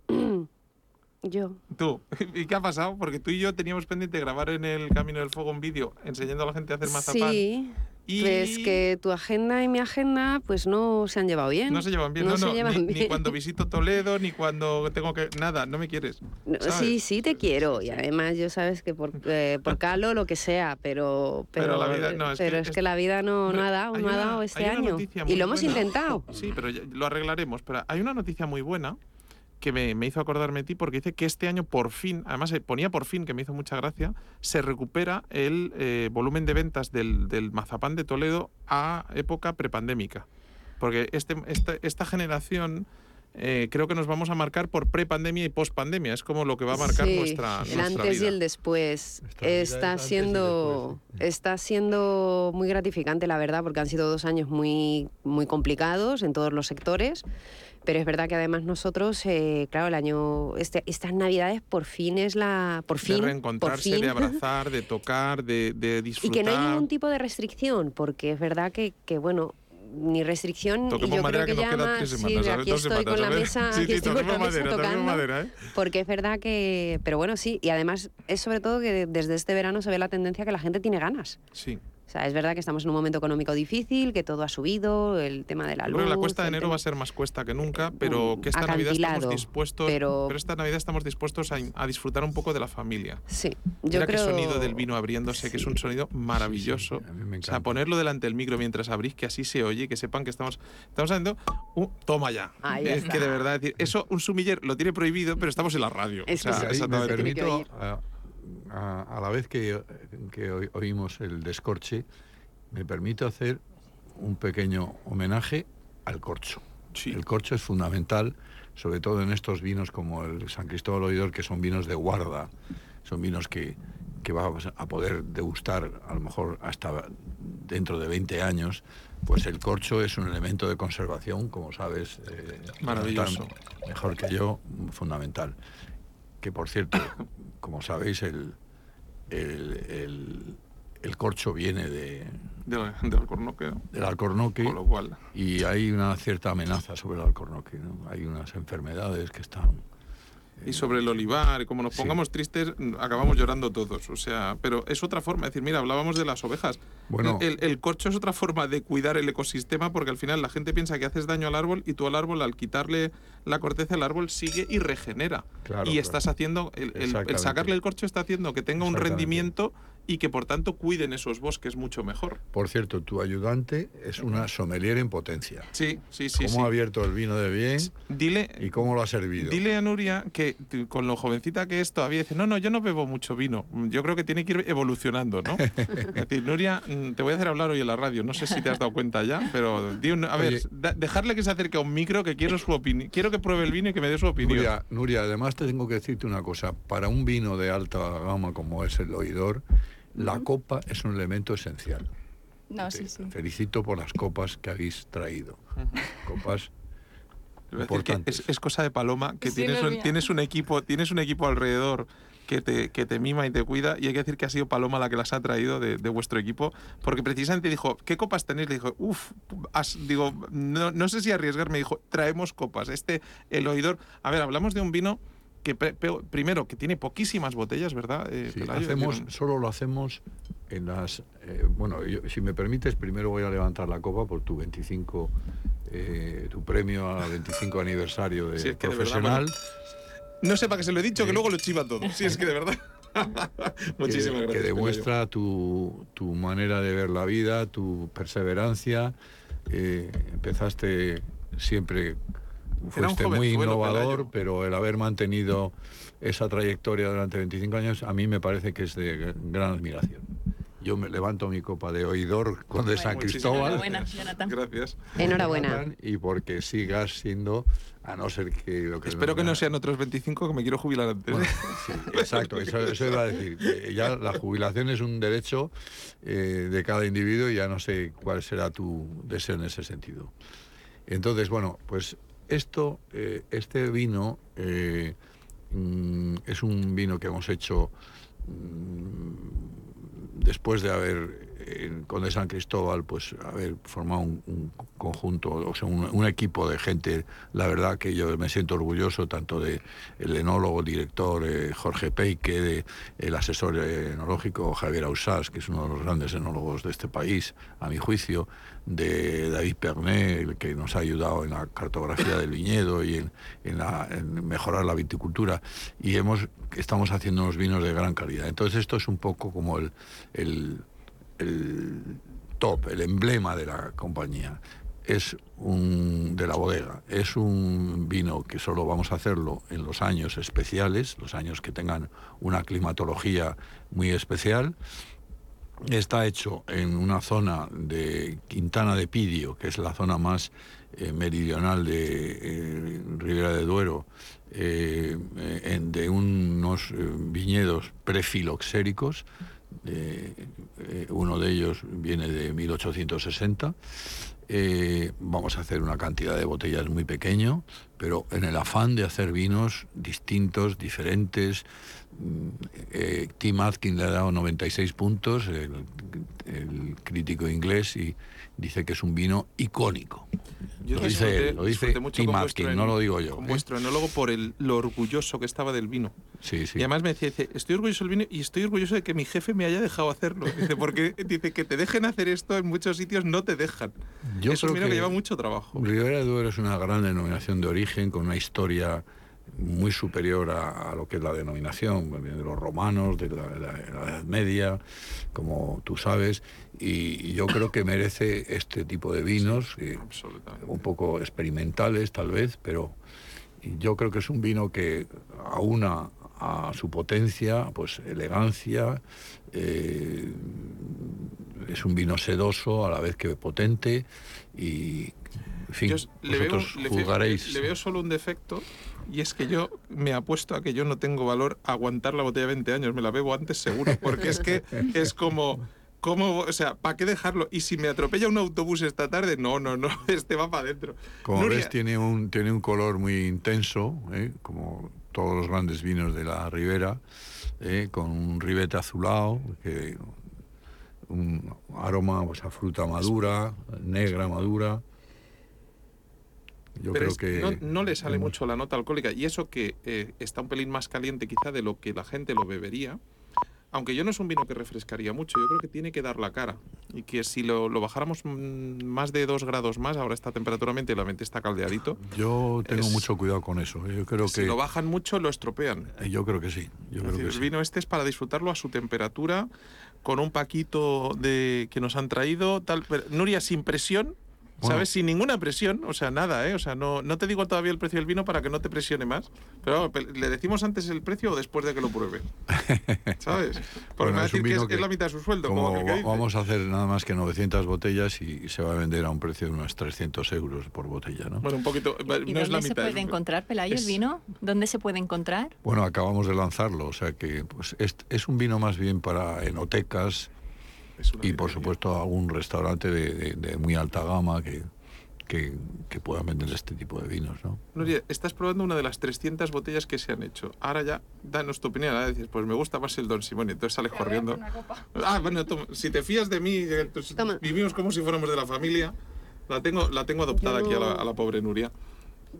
*clears throat* Yo. Tú. *laughs* ¿Y qué ha pasado? Porque tú y yo teníamos pendiente grabar en el Camino del Fuego un vídeo enseñando a la gente a hacer mazapán. Sí, y pues que tu agenda y mi agenda pues no se han llevado bien. no se llevan bien. No No, se no, llevan ni, ni bien. cuando visito Toledo, ni cuando tengo que... Nada, no me quieres. No, ¿sabes? sí, sí te quiero y además yo sabes que por, eh, por calo lo que sea, pero pero, Pero la vida- no, es pero que es es- que la vida no, no ha dado, no ha dado este año y lo hemos buena. intentado. Sí, pero ya- lo arreglaremos. Pero hay una noticia muy buena que me, me hizo acordarme de ti porque dice que este año por fin, además ponía por fin, que me hizo mucha gracia, se recupera el eh, volumen de ventas del, del mazapán de Toledo a época prepandémica. Porque este, esta, esta generación eh, creo que nos vamos a marcar por prepandemia y postpandemia. Es como lo que va a marcar Sí, nuestra, el nuestra antes vida. y el después Nuestra está siendo después, está siendo muy gratificante la verdad porque han sido dos años muy muy complicados en todos los sectores pero es verdad que además nosotros eh, claro el año este, estas navidades por fin es la por fin de por reencontrarse, fin. de *laughs* abrazar, de tocar, de, de y disfrutar. que no hay ningún tipo de restricción porque es verdad que, que bueno ni restricción y yo madera creo que que, nos ya quedan sí, aquí estoy con semanas, la mesa Sí, aquí sí, *laughs* estoy con la mesa madera, tocando madera, ¿eh? porque es verdad que pero bueno sí y además es sobre todo que desde este verano se ve la tendencia que la gente tiene ganas Sí. O sea, es verdad que estamos en un momento económico difícil, que todo ha subido, el tema de la luz. que la cuesta de enero tema- va a ser más cuesta que nunca, pero que esta Navidad estamos dispuestos. Pero... pero- esta Navidad estamos dispuestos a, a disfrutar un poco de la familia. Sí, Mira yo creo... qué sonido del vino abriéndose, que es un sonido maravilloso. Sí, sí, a mí me o sea, ponerlo delante del micro mientras abrís, que así se oye, que sepan que estamos, estamos haciendo un toma ya. Ahí es está. que de verdad, es decir, eso un sumiller lo tiene prohibido, pero estamos en la radio. Es o que sea, sí. Me exactamente. Tiene que oír. A, la vez que, que oí- oímos el descorche, me permito hacer un pequeño homenaje al corcho. Sí. El corcho es fundamental, sobre todo en estos vinos como el San Cristóbal Oidor, que son vinos de guarda, son vinos que, que vamos a poder degustar a lo mejor hasta dentro de 20 años, pues el corcho es un elemento de conservación, como sabes, eh, Maravilloso. mejor que yo, fundamental. Que por cierto, *coughs* como sabéis, el, el, el- el corcho viene de, Alcornoque, del alcornoque con lo cual. y hay una cierta amenaza sobre el alcornoque. ¿no? Hay unas enfermedades que están... Y sobre el olivar, y como nos Sí. pongamos tristes, acabamos llorando todos. O sea, pero es otra forma. Es decir, mira, hablábamos de las ovejas. Bueno. el, el corcho es otra forma de cuidar el ecosistema porque al final la gente piensa que haces daño al árbol y tú al árbol, al quitarle la corteza, el árbol sigue y regenera. Claro, y estás haciendo, el, el- sacarle el corcho está haciendo que tenga un rendimiento y que por tanto cuiden esos bosques mucho mejor. Por cierto, tu ayudante es una sommelier en potencia. Sí, sí, sí. ¿Cómo sí. ha abierto el vino de bien Dile, y cómo lo ha servido? Dile a Nuria que con lo jovencita que es todavía dice, no, no, yo no bebo mucho vino. Yo creo que tiene que ir evolucionando, ¿no? *laughs* es decir, Nuria, mm, te voy a hacer hablar hoy en la radio. No sé si te has dado cuenta ya, pero di un- a ver, da- dejarle que se acerque a un micro que quiero su opinión. Quiero que pruebe el vino y que me dé su opinión. Nuria, Nuria, además te tengo que decirte una cosa. Para un vino de alta gama como es el oidor, la copa es un elemento esencial. No, Te sí, sí. felicito por las copas que habéis traído. Copas es, es cosa de Paloma que Sí, tienes, un, mía. tienes un equipo, tienes un equipo alrededor que te, que te mima y te cuida y hay que decir que ha sido Paloma la que las ha traído de, de vuestro equipo porque precisamente dijo ¿qué copas tenéis? le dijo uff digo no, no sé si arriesgar me dijo traemos copas este el oidor a ver hablamos de un vino que primero que tiene poquísimas botellas ¿verdad? Eh, Sí, hacemos, solo lo hacemos en las... eh, bueno, yo- si me permites, primero voy a levantar la copa por tu 25, eh, tu premio al 25 aniversario de Sí, es que de verdad, profesional. no sé para qué se lo he dicho que luego lo chiva todo sí es que de verdad *laughs* muchísimas que, gracias que demuestra tu, tu manera de ver la vida, tu perseverancia. Empezaste siempre, Fuiste muy innovador, pero el haber mantenido esa trayectoria durante 25 años a mí me parece que es de gran admiración. Yo me levanto mi copa de oidor con de San Cristóbal. *laughs* Enhorabuena, Jonathan. gracias Enhorabuena. Y porque sigas siendo, a no ser que lo que espero que no sean otros 25 que me quiero jubilar antes Bueno, sí, exacto, eso, eso iba a decir. que Ya la jubilación es un derecho eh, de cada individuo y ya no sé cuál será tu deseo en ese sentido. Entonces, bueno, pues esto, eh, este vino eh, mm, es un vino que hemos hecho mm, después de haber en Conde San Cristóbal, pues haber formado un, un conjunto, o sea, un, equipo de gente, la verdad que yo me siento orgulloso tanto de el enólogo, director eh, Jorge Peike, de el asesor enológico Javier Ausás, que es uno de los grandes enólogos de este país, a mi juicio, de David Pernet, el que nos ha ayudado en la cartografía del viñedo y en, en la- mejorar la viticultura, y hemos estamos haciendo unos vinos de gran calidad. Entonces esto es un poco como el el top, el emblema de la compañía. Es un de la bodega. Es un vino que solo vamos a hacerlo en los años especiales, los años que tengan una climatología muy especial. Está hecho en una zona de Quintana de Pidio, que es la zona más eh, meridional de eh, Ribera de Duero, eh, eh, en- de unos viñedos prefiloxéricos. Eh, eh, uno de ellos viene de 1860. Eh, vamos a hacer una cantidad de botellas muy pequeño, pero en el afán de hacer vinos distintos, diferentes. mm, eh, Tim Atkin le ha dado 96 puntos, el, el crítico inglés, y dice que es un vino icónico. Yo Lo dice él, lo dice mucho con vuestro no lo digo yo. Con ¿eh? vuestro enólogo por el, lo orgulloso que estaba del vino. Sí, sí. Y además me decía, dice, estoy orgulloso del vino y estoy orgulloso de que mi jefe me haya dejado hacerlo. Dice, porque *laughs* dice que te dejen hacer esto en muchos sitios no te dejan. Yo es un creo vino que, que lleva mucho trabajo. Ribera de Duero es una gran denominación de origen con una historia muy superior a, a lo que es la denominación viene de los romanos, de la, la- la Edad Media, como tú sabes, y, y yo creo que merece este tipo de vinos, eh, un poco experimentales tal vez, pero yo creo que es un vino que aúna a su potencia, pues elegancia, eh, es un vino sedoso a la vez que potente y, en fin, Yo le veo, vosotros le veo- juzgaréis. le veo solo un defecto y es que yo me apuesto a que yo no tengo valor a aguantar la botella 20 años, me la bebo antes seguro, porque es que es como... ¿Cómo, o sea, ¿para qué dejarlo? Y si me atropella un autobús esta tarde, no, no, no, *laughs* este va para adentro. Como Nuria, ves, tiene un, tiene un color muy intenso, ¿eh? como todos los grandes vinos de la ribera, ¿eh? con un ribete azulado, que, un aroma pues, a fruta madura, negra madura. Yo pero creo es- que... no, no le sale hemos- mucho la nota alcohólica y eso que eh, está un pelín más caliente quizá de lo que la gente lo bebería. Aunque yo no es un vino que refrescaría mucho, yo creo que tiene que dar la cara. Y que si lo, lo bajáramos mm, más de dos grados más, ahora está temperatura ambiente y la mente está caldeadito, Yo tengo es- mucho cuidado con eso. ¿eh? Yo creo si que... lo bajan mucho lo estropean. Yo creo que sí. Yo Es creo decir, que el sí. vino este es para disfrutarlo a su temperatura, con un paquito de que nos han traído, tal. Nuria, sin presión, Bueno. ¿sabes? Sin ninguna presión, o sea, nada, ¿eh? O sea, no, no te digo todavía el precio del vino para que no te presione más, pero ¿le decimos antes el precio o después de que lo pruebe? *laughs* ¿Sabes? Porque Bueno, me va a es un decir que es, la mitad de su sueldo, como, que- vamos a hacer nada más que 900 botellas y se va a vender a un precio de unos 300 euros por botella, ¿no? Bueno, un poquito, ¿Y no es dónde la se mitad. puede encontrar, Pelayo, Es- el vino? ¿Dónde se puede encontrar? Bueno, acabamos de lanzarlo, o sea que pues, es, es un vino más bien para enotecas y por supuesto algún restaurante de, de- de muy alta gama que, que, que puedan vender este tipo de vinos, ¿no? Nuria, estás probando una de las 300 botellas que se han hecho. Ahora ya, danos tu opinión. Ahora dices, pues me gusta más el Don Simón. Y entonces sales corriendo. Ah, bueno, toma, si te fías de mí, eh, Toma. vivimos como si fuéramos de la familia. La tengo, la tengo adoptada aquí a la, no- a la pobre Nuria.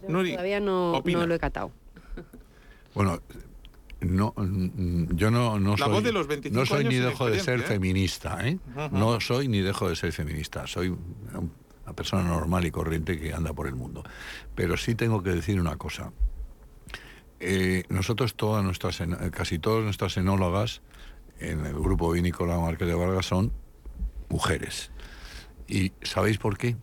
Yo Nuri, todavía no, no lo he catado. Bueno, no, mm, yo no, no La soy, voz de los 25 no soy años ni dejo de ser ¿eh? feminista, ¿eh? No soy ni dejo de ser feminista. Soy una persona normal y corriente que anda por el mundo. Pero sí tengo que decir una cosa. Eh, nosotros todas nuestras, en- eh, casi todas nuestras enólogas en el grupo vinícola Marqués de Vargas son mujeres. ¿Y sabéis por qué?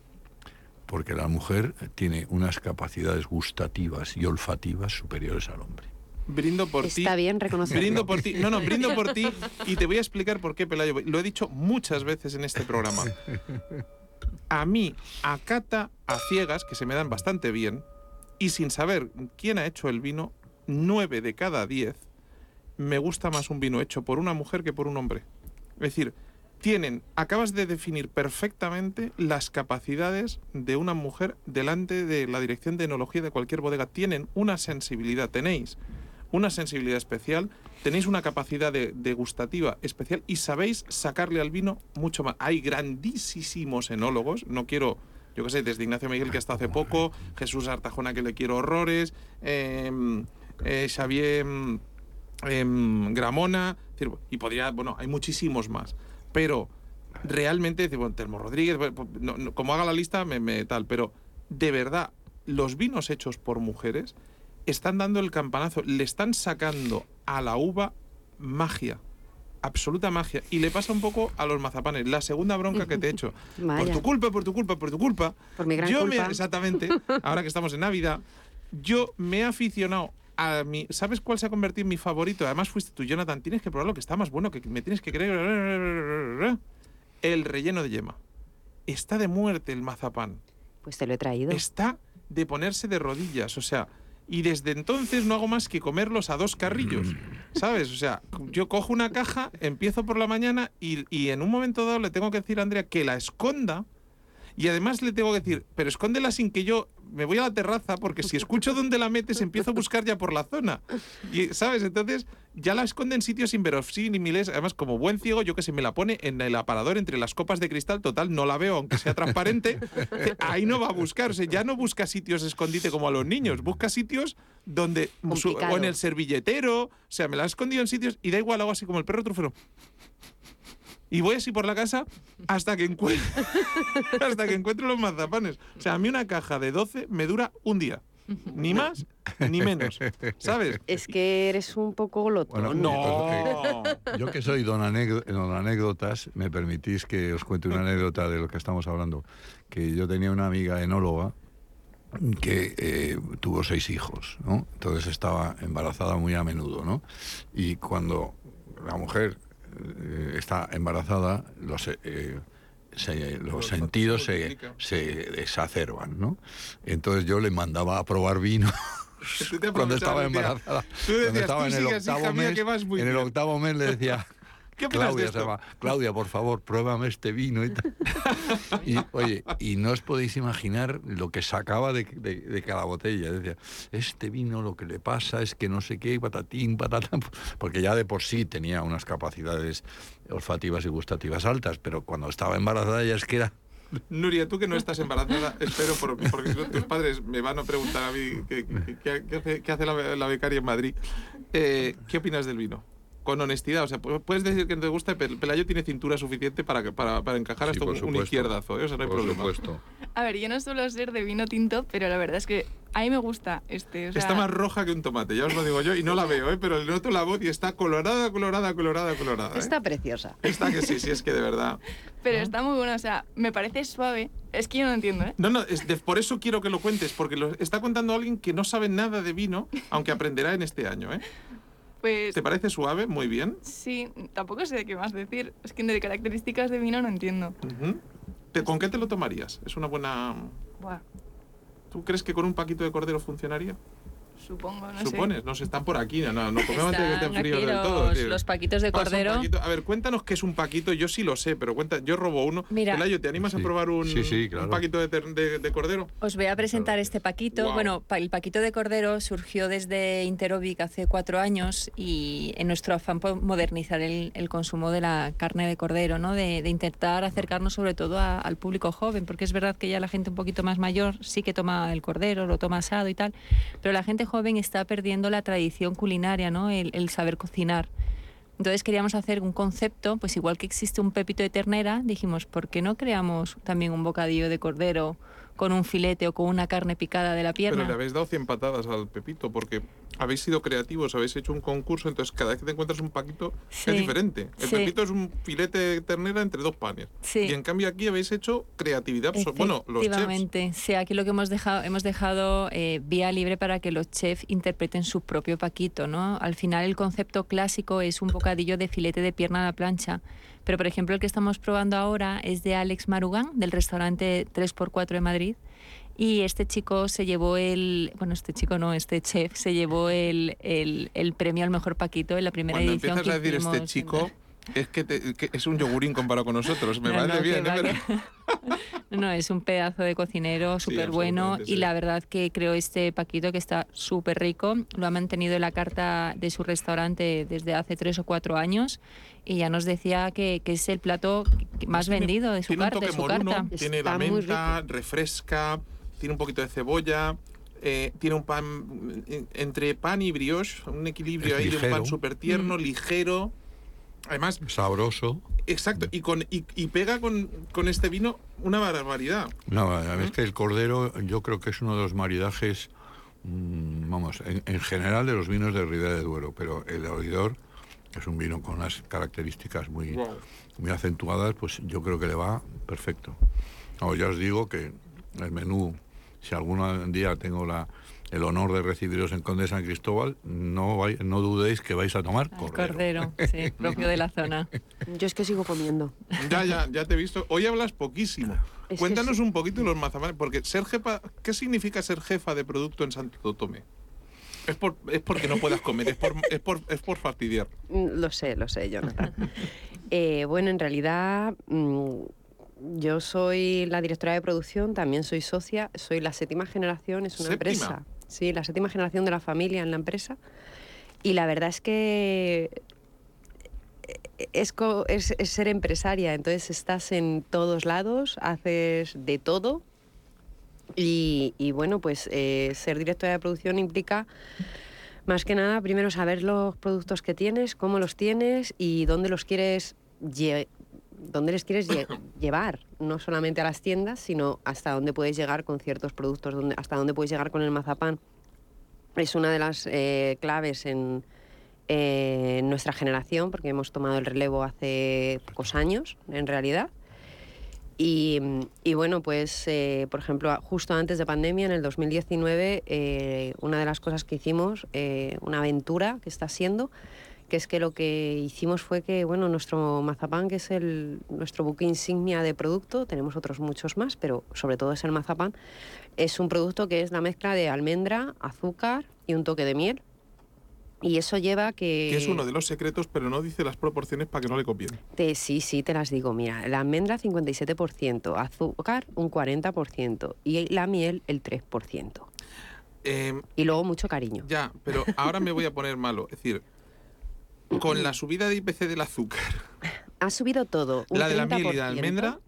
Porque la mujer tiene unas capacidades gustativas y olfativas superiores al hombre. Brindo por ti. Está bien reconocerlo. Brindo por ti. No, no, brindo por ti. *laughs* Y te voy a explicar por qué, Pelayo. Lo he dicho muchas veces en este programa. A mí, a Cata, a ciegas, que se me dan bastante bien, y sin saber quién ha hecho el vino, nueve de cada diez me gusta más un vino hecho por una mujer que por un hombre. Es decir, tienen, acabas de definir perfectamente las capacidades de una mujer delante de la dirección de enología de cualquier bodega. Tienen una sensibilidad, tenéis una sensibilidad especial, tenéis una capacidad de, degustativa especial y sabéis sacarle al vino mucho más. Hay grandísimos enólogos, no quiero, yo qué sé, desde Ignacio Miguel que hasta hace poco, Jesús Artajona que le quiero horrores, em, eh, Xavier em, em, Gramona, y podría, bueno, hay muchísimos más, pero realmente, bueno, Telmo Rodríguez, pues, no- no, como haga la lista, me, me tal, pero de verdad, los vinos hechos por mujeres están dando el campanazo, le están sacando a la uva magia, absoluta magia. Y le pasa un poco a los mazapanes. La segunda bronca que te he hecho. *laughs* Por Vaya. tu culpa, por tu culpa, por tu culpa. Por mi gran yo me- culpa. exactamente, *laughs* ahora que estamos en Navidad, yo me he aficionado a mi. ¿Sabes cuál se ha convertido en mi favorito? Además fuiste tú, Jonathan. Tienes que probarlo, que está más bueno, que me tienes que creer. El relleno de yema. Está de muerte el mazapán Pues te lo he traído. está de ponerse de rodillas, o sea, y desde entonces no hago más que comerlos a dos carrillos, ¿sabes? O sea, yo cojo una caja, empiezo por la mañana y, y en un momento dado le tengo que decir a Andrea que la esconda y además le tengo que decir, pero escóndela sin que yo me voy a la terraza porque si escucho dónde la metes empiezo a buscar ya por la zona. Y, ¿Sabes? Entonces ya la esconde en sitios inverosímiles. Además, como buen ciego, yo que sé, me la pone en el aparador entre las copas de cristal. Total, no la veo, aunque sea transparente. Ahí no va a buscar. O sea, ya no busca sitios escondite como a los niños. Busca sitios donde... su- o en el servilletero. O sea, me la ha escondido en sitios y da igual, hago así como el perro trufero. Y voy así por la casa hasta que encuentro, *laughs* hasta que encuentro los mazapanes. O sea, a mí una caja de 12 me dura un día. Ni más ni menos. ¿Sabes? Es que eres un poco glotón. Bueno, No. Yo que soy don, anécdo- don anécdotas, me permitís que os cuente una anécdota de lo que estamos hablando. Que yo tenía una amiga enóloga que eh, tuvo seis hijos, ¿no? Entonces estaba embarazada muy a menudo, ¿no? Y cuando la mujer eh, está embarazada, los, eh, se- los olfato sentidos se se, exacerban, ¿no? Entonces yo le mandaba a probar vino *laughs* *laughs* cuando estaba embarazada. Decías, cuando estaba "Tú en el octavo mía, mes, en el bien". octavo mes le decía, ¿Qué opinas de Claudia, esto? se llama, Claudia, por favor, pruébame este vino y tal. *laughs* Y, oye, y no os podéis imaginar lo que sacaba de, de- de cada botella. Decía, este vino lo que le pasa es que no sé qué, patatín, patatán, *laughs* porque ya de por sí tenía unas capacidades olfativas y gustativas altas, pero cuando estaba embarazada ya es que era... Nuria, tú que no estás embarazada, *laughs* espero, por- porque tus padres me van a preguntar a mí qué, qué- qué- qué hace, qué hace la, la becaria en Madrid. Eh, ¿Qué opinas del vino? Con honestidad, o sea, pu- puedes decir que no te gusta, pero Pelayo tiene cintura suficiente para, que- para, para encajar Sí, hasta un, un izquierdazo, ¿eh? o sea, no hay por problema. supuesto. A ver, yo no suelo ser de vino tinto, pero la verdad es que a mí me gusta este. o sea, Está más roja que un tomate, ya os lo digo yo, y no la veo, ¿eh? pero le noto la voz y está colorada, colorada, colorada, colorada. ¿eh? Está preciosa. Está que sí, sí, es que de verdad. Pero está muy bueno, o sea, me parece suave. Es que yo no entiendo, ¿eh? No, no, es de- por eso quiero que lo cuentes, porque lo está contando alguien que no sabe nada de vino, aunque aprenderá en este año. ¿eh? Pues ¿Te parece suave? Muy bien. sí, tampoco sé qué más decir. Es que de características de vino no entiendo. ¿Te- ¿Con qué te lo tomarías? Es una buena... Buah, ¿Tú crees que con un paquito de cordero funcionaría? Supongo, no Supones, no sé, están por aquí, no, no, no comemos antes de que estén fríos del todo. los, tío. los paquitos de un cordero. paquito. A ver, cuéntanos qué es un paquito. Yo sí lo sé, pero cuenta, yo robo uno. Mira. Pelayo, ¿te animas a Sí. probar un, Sí, sí, un claro. paquito de, de- de cordero? Os voy a presentar este paquito. Guau. Bueno, pa- el paquito de cordero surgió desde Interobic hace cuatro años y en nuestro afán por modernizar el, el consumo de la carne de cordero, ¿no? de, de intentar acercarnos sobre todo a- al público joven, porque es verdad que ya la gente un poquito más mayor sí que toma el cordero, lo toma asado y tal, pero la gente joven está perdiendo la tradición culinaria, ¿no? el, el saber cocinar. Entonces queríamos hacer un concepto, pues igual que existe un pepito de ternera, dijimos, ¿por qué no creamos también un bocadillo de cordero con un filete o con una carne picada de la pierna? Pero le habéis dado 100 patadas al Pepito porque habéis sido creativos, habéis hecho un concurso, entonces cada vez que te encuentras un paquito Sí, es diferente. El sí. Pepito es un filete de ternera entre dos panes. Sí. Y en cambio aquí habéis hecho creatividad. Bueno, los chefs. Sí, aquí lo que hemos dejado, hemos dejado eh, vía libre para que los chefs interpreten su propio paquito, ¿no? Al final el concepto clásico es un bocadillo de filete de pierna a la plancha, pero por ejemplo el que estamos probando ahora es de Alex Marugán, del restaurante 3x4 de Madrid, y este chico se llevó el, bueno, este chico no, este chef se llevó el, el- el premio al mejor paquito en la primera Cuando edición empiezas que a decir este hicimos en- chico, es que, te- que es un yogurín comparado con nosotros. Me No, parece no, bien, ¿eh? Pero- *laughs* No, es un pedazo de cocinero Sí, súper bueno absolutamente, y sí. la verdad que creo este paquito que está súper rico. Lo ha mantenido en la carta de su restaurante desde hace tres o cuatro años y ya nos decía que, que es el plato más Tiene- vendido de su, tiene un carta, de toque su carta. tiene Está la menta, refresca, tiene un poquito de cebolla, eh, tiene un pan eh, entre pan y brioche, un equilibrio Es ahí de un pan ligero. súper tierno, Mm. ligero. Además, Sabroso. exacto, y, con, y, y pega con, con este vino una barbaridad. No, a ver, es que el cordero yo creo que es uno de los maridajes, mm, vamos, en, en general de los vinos de Ribera de Duero, pero el de Oidor es un vino con unas características muy, muy acentuadas, pues yo creo que le va perfecto. Vamos, ya os digo que el menú, si algún día tengo la, el honor de recibiros en Conde de San Cristóbal, no, vai- no dudéis que vais a tomar El cordero. cordero, sí, *laughs* propio de la zona. Yo es que sigo comiendo. Ya, ya, ya te he visto. Hoy hablas poquísimo. Cuéntanos sí. un poquito los mazapanes, porque ser jefa, ¿qué significa ser jefa de producto en Santo Tomé? Es, por, es porque no puedas comer, es por, es por, es por fastidiar. Mm, Lo sé, lo sé, Jonathan. Eh, bueno, en realidad mm, yo soy la directora de producción, también soy socia, soy la séptima generación, es una ¿Séptima? empresa. Sí, la séptima generación de la familia en la empresa. Y la verdad es que eh, es, es ser empresaria, entonces estás en todos lados, haces de todo. Y, y bueno, pues eh, ser directora de producción implica más que nada, primero saber los productos que tienes, cómo los tienes y dónde los quieres lle- dónde les quieres lle- *coughs* llevar, no solamente a las tiendas, sino hasta dónde puedes llegar con ciertos productos, hasta dónde puedes llegar con el mazapán. Es una de las eh, claves en, eh, nuestra generación, porque hemos tomado el relevo hace pocos años, en realidad. Y, bueno, pues, eh, por ejemplo, justo antes de pandemia, en el 2019, eh, una de las cosas que hicimos, una aventura que está siendo, que es que lo que hicimos fue que, bueno, nuestro mazapán, que es el, nuestro buque insignia de producto, tenemos otros muchos más, pero sobre todo es el mazapán, es un producto que es la mezcla de almendra, azúcar y un toque de miel. Y eso lleva que... Que es uno de los secretos, pero no dice las proporciones para que no le copien. Te- sí, sí, te las digo. Mira, la almendra 57%, azúcar un 40% y la miel el 3%. Eh, Y luego mucho cariño. ya, pero ahora me voy a poner malo. Es decir, con la subida de IPC del azúcar, Ha subido todo. un la de la miel y la 30%. almendra,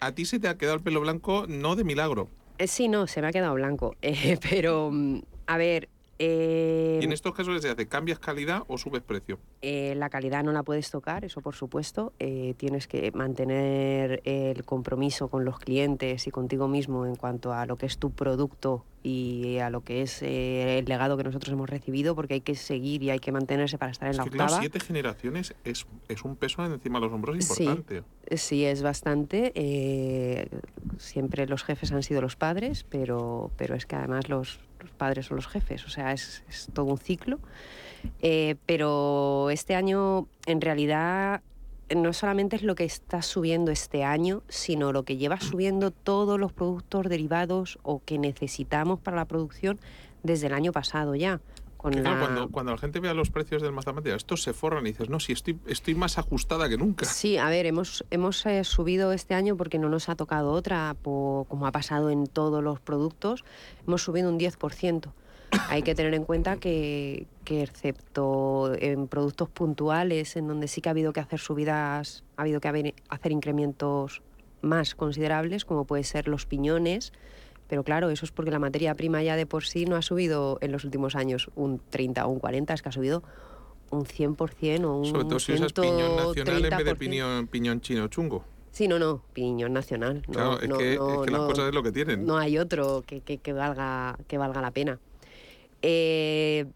a ti se te ha quedado el pelo blanco no de milagro. Eh, sí, no, se me ha quedado blanco. *laughs* Eh, pero, mm, a ver, Eh, Y en estos casos se hace, ¿cambias calidad o subes precio? Eh, la calidad no la puedes tocar, eso por supuesto. Tienes que mantener el compromiso con los clientes y contigo mismo en cuanto a lo que es tu producto y a lo que es eh, el legado que nosotros hemos recibido, porque hay que seguir y hay que mantenerse para estar en Es la que claro, octava. siete generaciones es, es un peso encima de los hombros Sí. importante. Sí, es bastante. eh, siempre los jefes han sido los padres, pero, pero es que además los, los padres son los jefes, o sea, es, es todo un ciclo. Eh, pero este año, en realidad, no solamente es lo que está subiendo este año, sino lo que lleva subiendo todos los productos derivados o que necesitamos para la producción desde el año pasado ya. Con claro, la- cuando, cuando la gente vea los precios del mazapán, estos se forran y dices, no, si estoy, estoy más ajustada que nunca. Sí, a ver, hemos, hemos eh, subido este año porque no nos ha tocado otra, po- como ha pasado en todos los productos, hemos subido un 10%. Hay que tener en cuenta que, que excepto en productos puntuales, en donde sí que ha habido que hacer subidas, ha habido que haber- hacer incrementos más considerables, como puede ser los piñones, pero claro, eso es porque la materia prima ya de por sí no ha subido en los últimos años un 30 o un 40, es que ha subido un 100% o un Sobre todo si usas piñón nacional en vez de 130%. piñón, piñón chino chungo. Sí, no, no, piñón nacional. No, Claro, es no, que, no, es que las cosas es lo que tienen. no hay otro que, que- que valga, que valga la pena. Eh,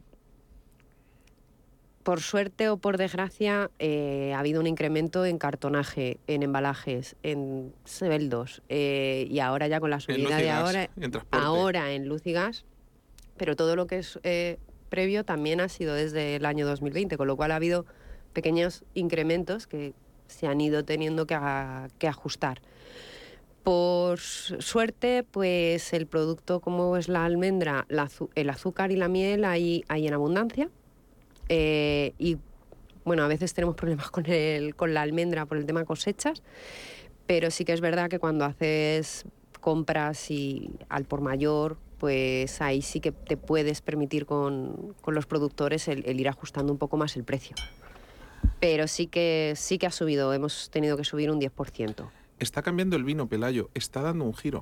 por suerte o por desgracia, eh, ha habido un incremento en cartonaje, en embalajes, en sebeldos eh, y ahora ya con la subida de gas, ahora, en ahora en luz y gas, pero todo lo que es eh, previo también ha sido desde el año 2020, con lo cual ha habido pequeños incrementos que se han ido teniendo que, a- que ajustar. Por suerte, pues el producto como es la almendra, la el azúcar y la miel hay, hay en abundancia. Eh, y bueno, a veces tenemos problemas con, el, con la almendra por el tema cosechas, pero sí que es verdad que cuando haces compras y al por mayor, pues ahí sí que te puedes permitir con, con los productores el, el ir ajustando un poco más el precio. Pero sí que, sí que ha subido, hemos tenido que subir un 10%. Está cambiando el vino, Pelayo. Está dando un giro.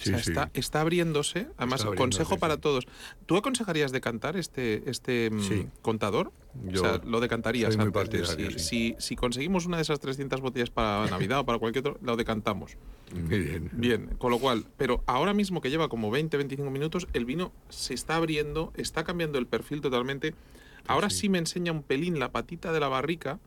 O Sí, sea, sí. está, está abriéndose. Además, Está abriéndose, consejo para todos. ¿Tú aconsejarías decantar este, este mm, contador? Yo o sea, lo decantarías antes si, sí. si, si conseguimos una de esas 300 botellas para Navidad o para cualquier otro, lo decantamos. Bien. Bien, con lo cual, pero ahora mismo que lleva como 20, 25 minutos, el vino se está abriendo, está cambiando el perfil totalmente. Ahora sí. me enseña un pelín la patita de la barrica,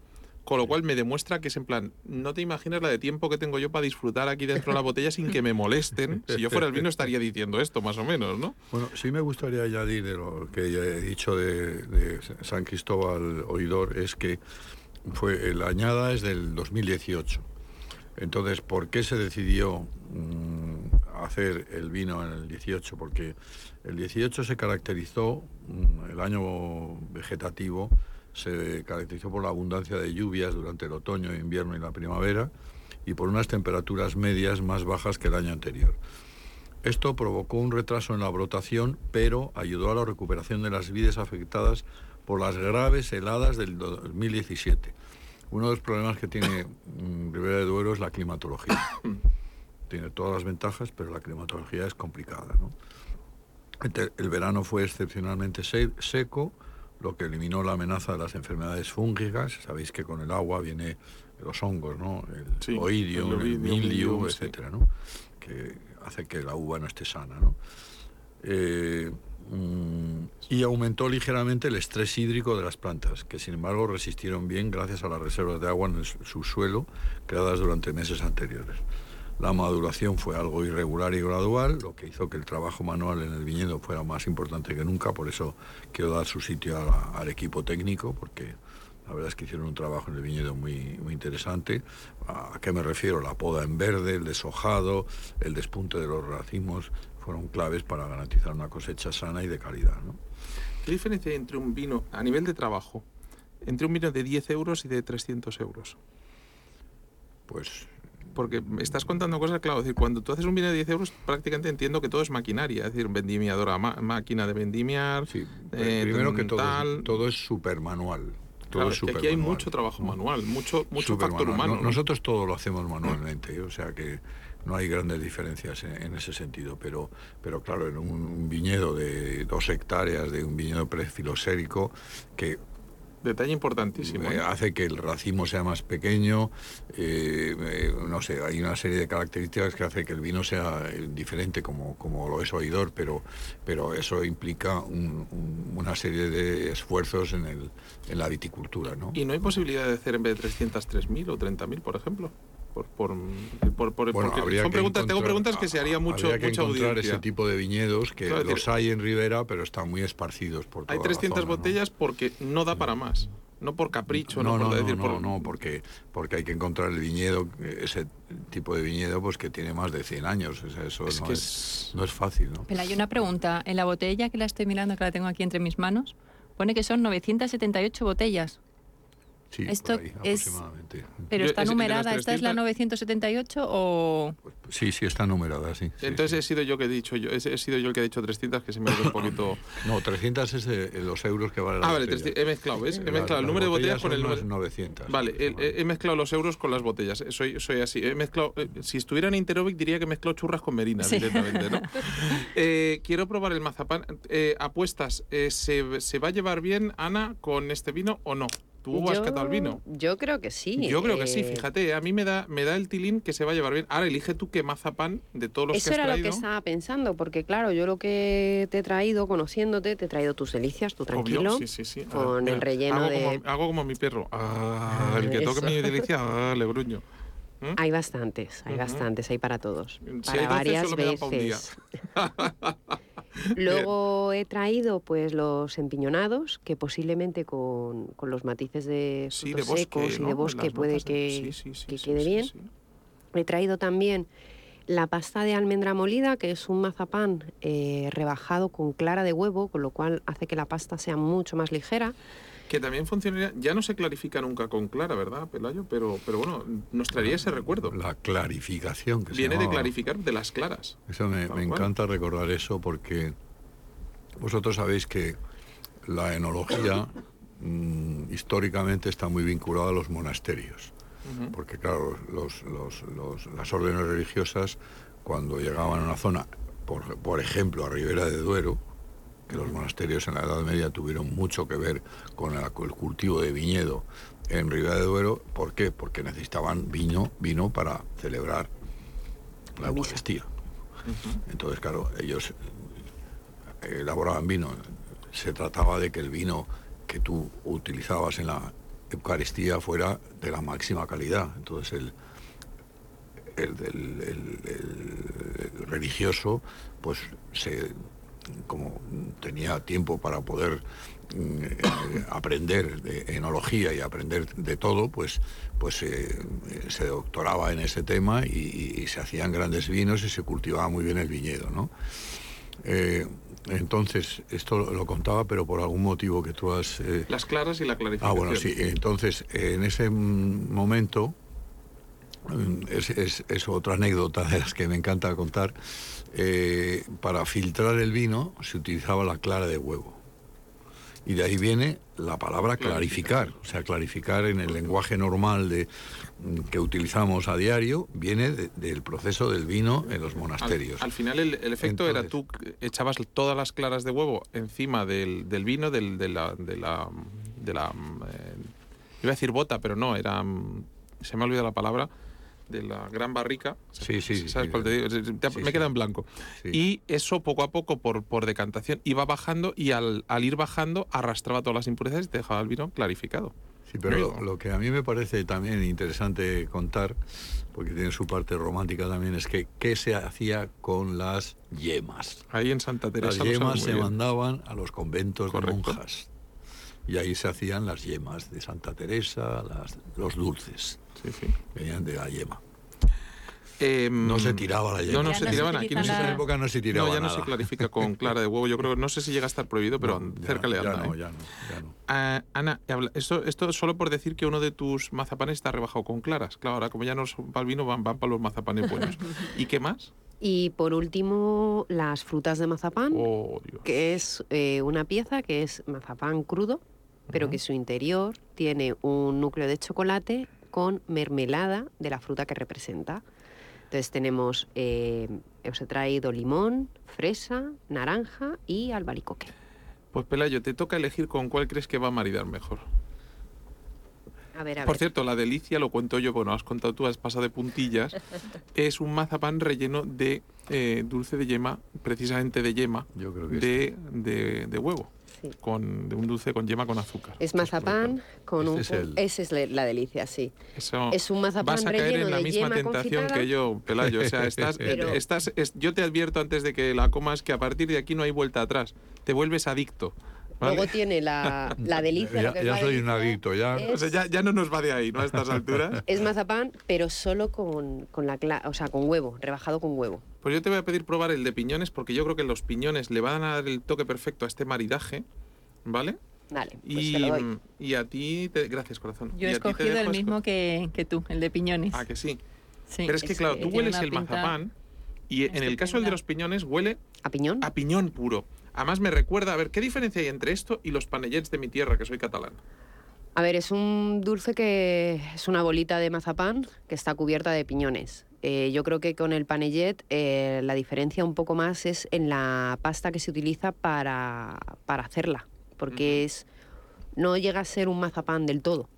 con lo cual me demuestra que es en plan, no te imaginas la de tiempo que tengo yo para disfrutar aquí dentro de la botella sin que me molesten. Si yo fuera el vino estaría diciendo esto, más o menos, ¿no? Bueno, sí me gustaría añadir de lo que ya he dicho de, San Cristóbal Oidor, es que fue la añada es del 2018. Entonces, ¿por qué se decidió mm, hacer el vino en el 18? Porque el 18 se caracterizó, mm, el año vegetativo, se caracterizó por la abundancia de lluvias durante el otoño, invierno y la primavera y por unas temperaturas medias más bajas que el año anterior. Esto provocó un retraso en la brotación, pero ayudó a la recuperación de las vides afectadas por las graves heladas del 2017. Uno de los problemas que tiene mm, Ribera de Duero es la climatología. *coughs* tiene todas las ventajas, pero la climatología es complicada. El verano fue excepcionalmente se- seco, lo que eliminó la amenaza de las enfermedades fúngicas. Sabéis que con el agua viene los hongos, ¿no? El Sí, oidium, el mildiu, sí. etcétera, ¿no? Que hace que la uva no esté sana, ¿no? Eh, mm, y aumentó ligeramente el estrés hídrico de las plantas, que sin embargo resistieron bien gracias a las reservas de agua en el su- subsuelo creadas durante meses anteriores. La maduración fue algo irregular y gradual, lo que hizo que el trabajo manual en el viñedo fuera más importante que nunca, por eso quiero dar su sitio a al equipo técnico, porque la verdad es que hicieron un trabajo en el viñedo muy, muy interesante. ¿A qué me refiero? La poda en verde, el deshojado, el despunte de los racimos, fueron claves para garantizar una cosecha sana y de calidad. ¿no? ¿Qué diferencia hay entre un vino, a nivel de trabajo, entre un vino de 10 euros y de 300 euros? Pues Porque me estás contando cosas, claro, es decir, cuando tú haces un vino de 10 euros, prácticamente entiendo que todo es maquinaria, es decir, vendimiadora, máquina de vendimiar, sí, eh, primero que todo tal. todo es supermanual. todo Claro, es que súper aquí hay manual, mucho trabajo manual, mucho, mucho Súper factor manual. humano. No- ¿no? Nosotros todo lo hacemos manualmente, ¿eh? o sea que no hay grandes diferencias en, en ese sentido, pero, pero claro, en un, un viñedo de dos hectáreas, de un viñedo prefilosérico, que Detalle importantísimo. eh, ¿eh? hace que el racimo sea más pequeño, eh, eh, no sé, hay una serie de características que hace que el vino sea diferente como, como lo es oidor, pero, pero eso implica un- un- una serie de esfuerzos en, el, en la viticultura, ¿no? ¿Y no hay posibilidad de hacer en vez de 303.000 o 30.000, por ejemplo? Por, por, por, por- Bueno, porque habría son que preguntas, tengo preguntas que se haría mucho, habría que mucha encontrar audiencia. ese tipo de viñedos que Claro, los decir, hay en Ribera, pero están muy esparcidos por toda Hay la 300 zona, ¿no? botellas porque no da para más. No por capricho, no, No, no, por no, decir no, por- no, porque, porque hay que encontrar el viñedo, ese tipo de viñedo pues que tiene más de 100 años. o sea, eso Es no, que es, es- no es fácil, ¿no? Pero hay una pregunta. En la botella que la estoy mirando, que la tengo aquí entre mis manos, pone que son 978 botellas. Sí, Esto por ahí, es- aproximadamente. Pero está de numerada. ¿Esta es la 300? 978 o...? Sí, sí, está numerada, sí. Entonces sí. he sido yo que he dicho, yo, he, he sido yo el que he dicho 300, que se me ha un *laughs* poquito... No, 300 es eh, los euros que vale la ah, vale, botella. 300, he mezclado, ¿ves? He mezclado el número de botellas con el número... unas 900. Vale, he, mezclado los euros con las botellas. Soy, soy así. He mezclado, eh, si estuviera en Interovic diría que mezclado churras con merinas Sí. directamente, ¿no? *laughs* Eh, quiero probar el mazapán. Eh, apuestas, eh, ¿se, se va a llevar bien, Ana, con este vino o no? ¿Tú has Yo- catado el vino? Yo creo que sí. Yo creo que sí, eh, fíjate, a mí me da, me da el tilín que se va a llevar bien. Ahora elige tú qué mazapán de todos los Eso que has era lo traído. que estaba pensando, porque claro, yo lo que te he traído, conociéndote, te he traído tus delicias, tú Obvio, tranquilo. sí, sí, sí. Ah, con el relleno hago de- Como, hago como mi perro. Ah, *laughs* el que toque Eso. mi delicia, ah, le gruño. ¿Mm? Hay bastantes, hay Ujú. bastantes, hay para todos. Si para hay 12, varias veces. *laughs* Luego he traído pues los empiñonados, que posiblemente con, con los matices de Sí, frutos de bosque, secos y de bosque puede notas que, sí, sí, sí, que sí, quede bien. He traído también la pasta de almendra molida, que es un mazapán eh, rebajado con clara de huevo, con lo cual hace que la pasta sea mucho más ligera. Que también funcionaría, ya no se clarifica nunca con clara, ¿verdad, Pelayo? Pero, pero bueno, nos traería ese recuerdo. La clarificación que se Viene de clarificar de las claras. Eso me, me encanta recordar eso porque vosotros sabéis que la enología mm, históricamente está muy vinculada a los monasterios. Porque claro, los- los- los- las órdenes religiosas cuando llegaban a una zona, por, por ejemplo a Ribera de Duero, que los monasterios en la Edad Media tuvieron mucho que ver con el, cultivo de viñedo en Ribera de Duero, ¿por qué? Porque necesitaban vino, vino para celebrar la. Eucaristía. Entonces, claro, ellos elaboraban vino. Se trataba de que el vino que tú utilizabas en la Eucaristía fuera de la máxima calidad. Entonces, el, el, el- el- el- el religioso, pues se como tenía tiempo para poder mm, aprender de enología y aprender de todo, pues, pues eh, se doctoraba en ese tema y se hacían grandes vinos y se cultivaba muy bien el viñedo, ¿no? Eh, entonces, esto lo- contaba, pero por algún motivo que tú has... eh, Las claras y la Ah, clarificación. bueno, sí. Entonces, en ese momento, mm, es, es- es otra anécdota de las que me encanta contar, eh, para filtrar el vino se utilizaba la clara de huevo. Y de ahí viene la palabra clarificar. O sea, clarificar en el lenguaje normal de, mm, que utilizamos a diario viene de- del proceso del vino en los monasterios. al final el, el efecto era Entonces- tú echabas todas las claras de huevo encima del, del vino, del, de la... De la, de la eh, iba a decir bota, pero no, era... mm, Se me ha olvidado la palabra. De la gran barrica. Sí, sí, ¿Sabes sí, cuál te digo? Te- sí, me sí. queda en blanco. Sí. Y eso poco a poco, por, por decantación, iba bajando y al, al ir bajando arrastraba todas las impurezas y te dejaba el vino clarificado. Sí, pero lo, lo que a mí me parece también interesante contar, porque tiene su parte romántica también, es que qué se hacía con las yemas. Ahí en Santa Las Teresa. saben yemas se bien. mandaban a los conventos Correcto. de monjas. Y ahí se hacían las yemas de Santa Teresa, las- los dulces, Sí, sí. venían de la yema. Em, No se tiraba la yema. No, no Ya se no se tiraban aquí. No se, En esa época no se tiraba no, ya no nada. se clarifica con clara de huevo. Yo creo que no sé si llega a estar prohibido, pero No, ya- cerca le ya anda. no, ¿eh? ya no, ya no. Ah, Ana, habla- esto, esto solo por decir que uno de tus mazapanes está rebajado con claras. Claro, ahora como ya no son para el vino, van, van para los mazapanes buenos. *laughs* ¿Y qué más? Y por último, las frutas de mazapán, Oh, Dios. que es eh, una pieza que es mazapán crudo, pero que su interior tiene un núcleo de chocolate con mermelada de la fruta que representa. Entonces tenemos, eh, os he traído limón, fresa, naranja y albaricoque. Pues Pelayo, te toca elegir con cuál crees que va a maridar mejor. A ver, a Por ver. cierto, la delicia, lo cuento yo, bueno, has contado tú, has pasado de puntillas, *laughs* es un mazapán relleno de eh, dulce de yema, precisamente de yema, Yo creo que de, de- de huevo, Sí. con, de un dulce con yema con azúcar. Es mazapán con Este un... es po- el- Esa es la, la delicia, sí. Eso Es un mazapán vas a caer relleno en la de misma yema tentación confitada. que yo, Pelayo. O sea, *laughs* estás, Pero- estás, es- yo te advierto antes de que la comas que a partir de aquí no hay vuelta atrás. Te vuelves adicto. ¿Vale? Luego tiene la, la delicia. lo Ya, que ya soy un adicto, ya. es- O sea, ya, ya no nos va de ahí, ¿no? A estas *laughs* alturas. Es mazapán, pero solo con, con la cla- o sea, con huevo, rebajado con huevo. Pues yo te voy a pedir probar el de piñones porque yo creo que los piñones le van a dar el toque perfecto a este maridaje, ¿vale? Dale, pues y, te lo doy. y a ti, te- gracias corazón. Yo he escogido el mismo que, que tú, el de piñones. Ah, que sí. Sí. Pero es que es claro, que tú hueles el pinta mazapán y en el caso del de los piñones huele ¿A piñón? a piñón puro. Además me recuerda, a ver, ¿qué diferencia hay entre esto y los panellets de mi tierra, que soy catalán? A ver, es un dulce que es una bolita de mazapán que está cubierta de piñones. Eh, yo creo que con el panellet eh, la diferencia un poco más es en la pasta que se utiliza para, para hacerla, porque es no llega a ser un mazapán del todo.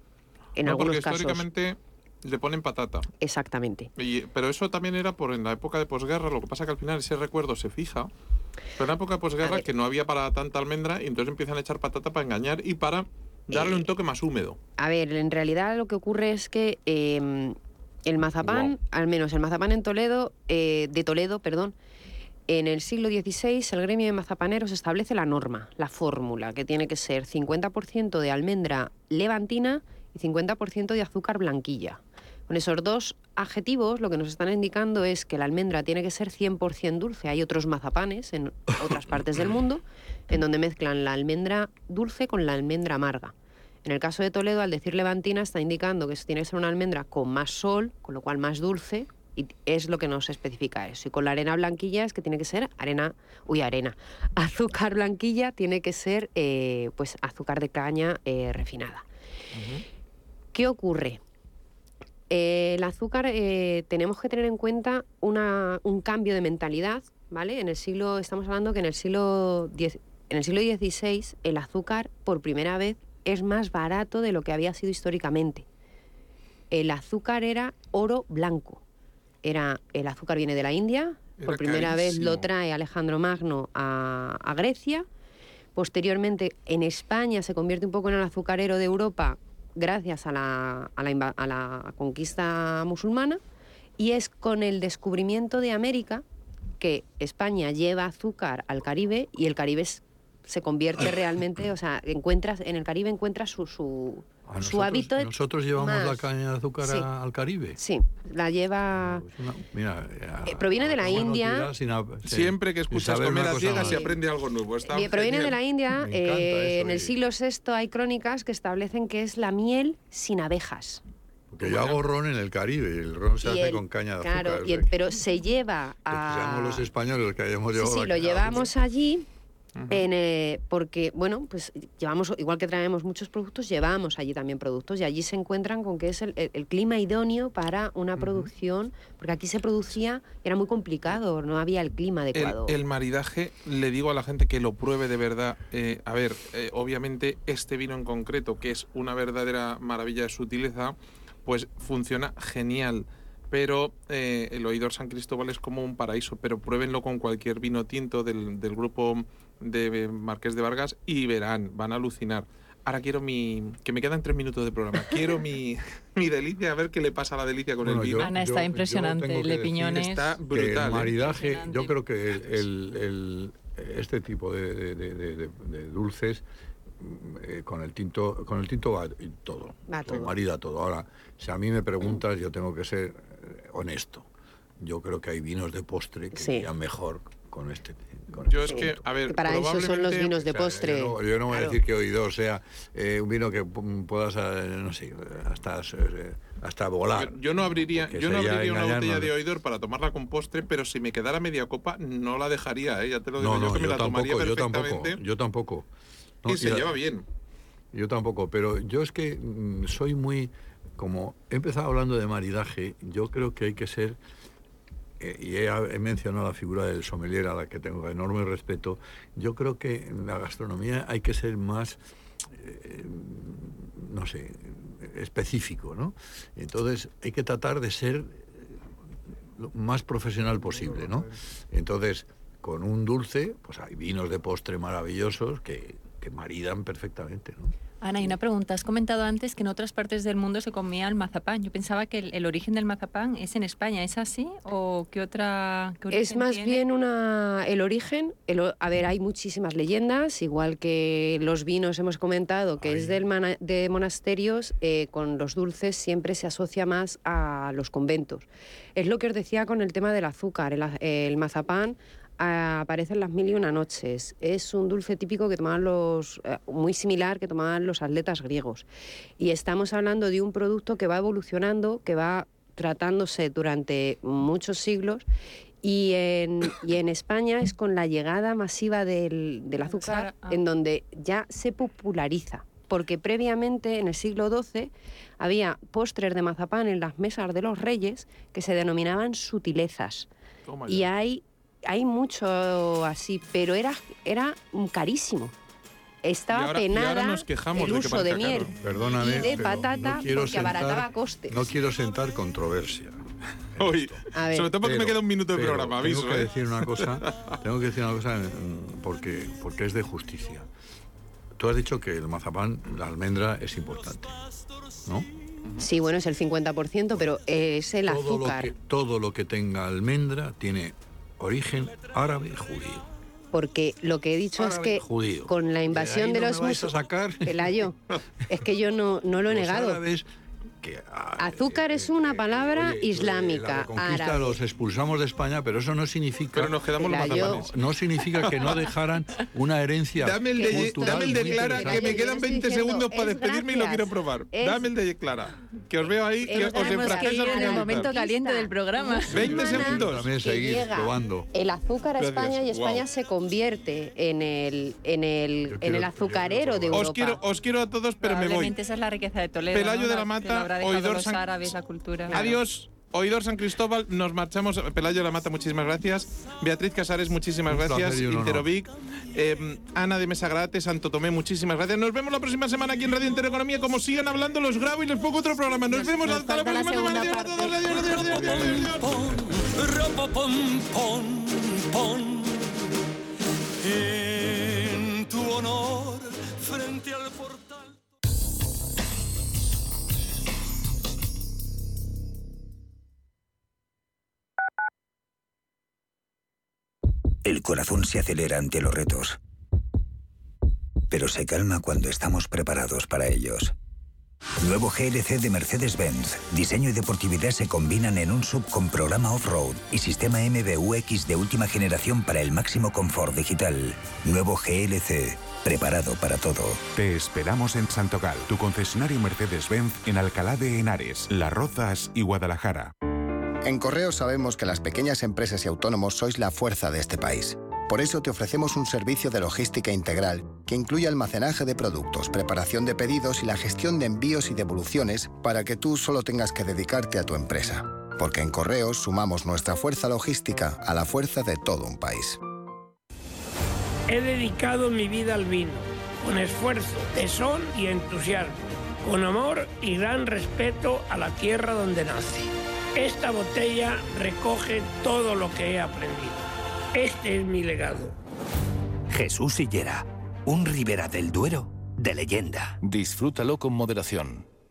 En no, algunos porque casos. históricamente le ponen patata. Exactamente. Y- pero eso también era por en la época de posguerra, lo que pasa que al final ese recuerdo se fija. Pero en la época de posguerra que no había para tanta almendra y entonces empiezan a echar patata para engañar y para darle Eh, un toque más húmedo. A ver, en realidad lo que ocurre es que eh, el mazapán, al menos el mazapán en Toledo, eh, de Toledo, perdón, en el siglo XVI el gremio de mazapaneros establece la norma, la fórmula, que tiene que ser 50% de almendra levantina y 50% de azúcar blanquilla. Con esos dos adjetivos lo que nos están indicando es que la almendra tiene que ser 100% dulce. Hay otros mazapanes en otras partes del mundo en donde mezclan la almendra dulce con la almendra amarga. En el caso de Toledo, al decir levantina, está indicando que tiene que ser una almendra con más sol, con lo cual más dulce, y es lo que nos especifica eso. Y con la arena blanquilla es que tiene que ser arena, uy, arena, *laughs* azúcar blanquilla tiene que ser eh, pues azúcar de caña eh, refinada. ¿Qué ocurre? Eh, el azúcar eh, tenemos que tener en cuenta una- un cambio de mentalidad, ¿vale? En el siglo, estamos hablando que en el siglo X- en el siglo XVI el azúcar por primera vez es más barato de lo que había sido históricamente. El azúcar era oro blanco. Era, el azúcar viene de la India, por Era primera vez lo trae Alejandro Magno a, a Grecia. Posteriormente, en España se convierte un poco en el azucarero de Europa gracias a la, a la a la conquista musulmana. Y es con el descubrimiento de América que España lleva azúcar al Caribe y el Caribe se convierte *coughs* realmente, o sea, encuentras en el Caribe encuentras su, su, A su nosotros- hábito. Nosotros llevamos la más. caña de azúcar Sí. a- al Caribe. Sí, la lleva. Una- mira, ya- Eh, proviene de la India. sin a- sí, Siempre que sin escuchas comer a ciegas se aprende algo nuevo. Está Bien, proviene de la India. Eh, eso, en el y- siglo VI hay crónicas que establecen que es la miel sin abejas. Porque yo hago ron en el Caribe y el ron se Y hace el- con caña de claro, azúcar. y el- o sea, pero se lleva que a. seamos los españoles los que hayamos Sí, llevado sí, la lo llevamos azúcar. En, eh, porque, bueno, pues llevamos, igual que traemos muchos productos, llevamos allí también productos y allí se encuentran con que es el, el- el clima idóneo para una producción, porque aquí se producía, era muy complicado, no había el clima El, adecuado. el maridaje, le digo a la gente que lo pruebe de verdad. Eh, a ver, eh, obviamente este vino en concreto, que es una verdadera maravilla de sutileza, pues funciona genial. Pero eh, el oidor San Cristóbal es como un paraíso. Pero pruébenlo con cualquier vino tinto del, del grupo de Marqués de Vargas y verán, van a alucinar. Ahora quiero mi. que me quedan tres minutos de programa. *laughs* Quiero mi, mi delicia, a ver qué le pasa a la delicia con Bueno, el yo- vino. Ana está yo impresionante, de decir- piñones. Está brutal. el ¿eh? maridaje, yo creo que el, el- el- este tipo de, de- de- de- de- de dulces mm, eh, con el tinto con el tinto va y todo, Va todo, todo. marida todo. Ahora, si a mí me preguntas, yo tengo que ser eh, honesto. Yo creo que hay vinos de postre que Sí. irían mejor con este. Yo es que, tinto. a ver, Que para eso son los vinos de O sea, postre. Yo no, yo no voy a decir que oidor sea eh, un vino que puedas, eh, no sé, hasta, eh, hasta volar. Yo, yo no abriría, yo no abriría una botella de oidor para tomarla con postre, pero si me quedara media copa no la dejaría, ¿eh? ya te lo digo No, yo no, que me yo la tomaría yo tampoco, yo tampoco. Y se la- lleva bien. Yo tampoco, pero yo es que mm, soy muy, como he empezado hablando de maridaje, yo creo que hay que ser, y he, mencionado la figura del sommelier a la que tengo enorme respeto, yo creo que en la gastronomía hay que ser más, eh, no sé, específico, ¿no? Entonces hay que tratar de ser lo más profesional posible, ¿no? Entonces, con un dulce, pues hay vinos de postre maravillosos que, que maridan perfectamente, ¿no? Ana, y una pregunta. Has comentado antes que en otras partes del mundo se comía el mazapán. Yo pensaba que el, el origen del mazapán es en España. ¿Es así? ¿O qué otra qué Es más tiene? bien una, el origen. el a ver, hay muchísimas leyendas, igual que los vinos hemos comentado, que es del mana- de monasterios, eh, con los dulces siempre se asocia más a los conventos. Es lo que os decía con el tema del azúcar. El, az- el mazapán ah, aparece en las mil y una noches. Es un dulce típico que tomaban los, eh, muy similar que tomaban los atletas griegos. Y estamos hablando de un producto que va evolucionando, que va tratándose durante muchos siglos y en, y en España es con la llegada masiva del, del azúcar ah. en donde ya se populariza. Porque previamente, en el siglo XII, había postres de mazapán en las mesas de los reyes que se denominaban sutilezas. Y hay, hay mucho así, pero era, era carísimo. Estaba Y ahora- y ahora penada nos quejamos el de que uso de miel. Perdóname, y de patata no quiero porque abarataba sentar- costes. No quiero sentar controversia. Hoy, *laughs* sobre todo porque me Pero- queda un minuto de pero programa, aviso. Tengo que ¿eh? decir una cosa, *laughs* tengo que decir una cosa mm, porque, porque es de justicia. Tú has dicho que el mazapán, la almendra, es importante, ¿no? Sí, bueno, es el 50%, pero es el Todo lo, azúcar. que, todo lo que tenga almendra tiene origen árabe judío. Porque lo que he dicho es Árabe que judío. con la De invasión de no los me vais a sacar Pelayo, *laughs* es que yo no, no lo he los negado. árabes que, ah, Azúcar es una palabra oye, islámica, La reconquista árabe. los expulsamos de España, pero eso no significa Pero nos quedamos los mazapanes. no significa que no dejaran una herencia. *laughs* Dame el, de, cultural dame el de Clara, que me quedan estoy 20 diciendo, segundos para es despedirme y lo gracias. quiero probar. Es- Dame el de Clara, que os veo ahí, que Es os gracias. en el momento caliente del programa. 20 Semana segundos. También seguir probando. El azúcar a Gracias. España y España se convierte en el, en el, en el azucarero de Europa. Os quiero, os quiero a todos, pero me voy. Esa es la riqueza de Toledo. Pelayo ¿no? de la Mata, habrá dejado oidor los San- árabes, la cultura. Adiós. Oidor San Cristóbal, nos marchamos. Pelayo la Mata, muchísimas gracias. Beatriz Casares, muchísimas placer gracias. Interovic. Eh, Ana de Mesa Grate, Santo Tomé, muchísimas gracias. Nos vemos la próxima semana aquí en Radio Intereconomía. Como sigan hablando, los grabo y les pongo otro programa. Nos, Nos- vemos nos hasta la próxima semana. Adiós. Adiós, adiós. En tu honor, frente al El corazón se acelera ante los retos, pero se calma cuando estamos preparados para ellos. Nuevo GLC de Mercedes-Benz. Diseño y deportividad se combinan en un sub con programa off-road y sistema MBUX de última generación para el máximo confort digital. Nuevo GLC. Preparado para todo. Te esperamos en Santogal, tu concesionario Mercedes-Benz en Alcalá de Henares, Las Rozas y Guadalajara. En Correos sabemos que las pequeñas empresas y autónomos sois la fuerza de este país. Por eso te ofrecemos un servicio de logística integral que incluye almacenaje de productos, preparación de pedidos y la gestión de envíos y devoluciones para que tú solo tengas que dedicarte a tu empresa. Porque en Correos sumamos nuestra fuerza logística a la fuerza de todo un país. He dedicado mi vida al vino, con esfuerzo, tesón y entusiasmo, con amor y gran respeto a la tierra donde nací. Esta botella recoge todo lo que he aprendido. Este es mi legado. Jesús Sillera, un Ribera del Duero de leyenda. Disfrútalo con moderación.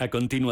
A continuación,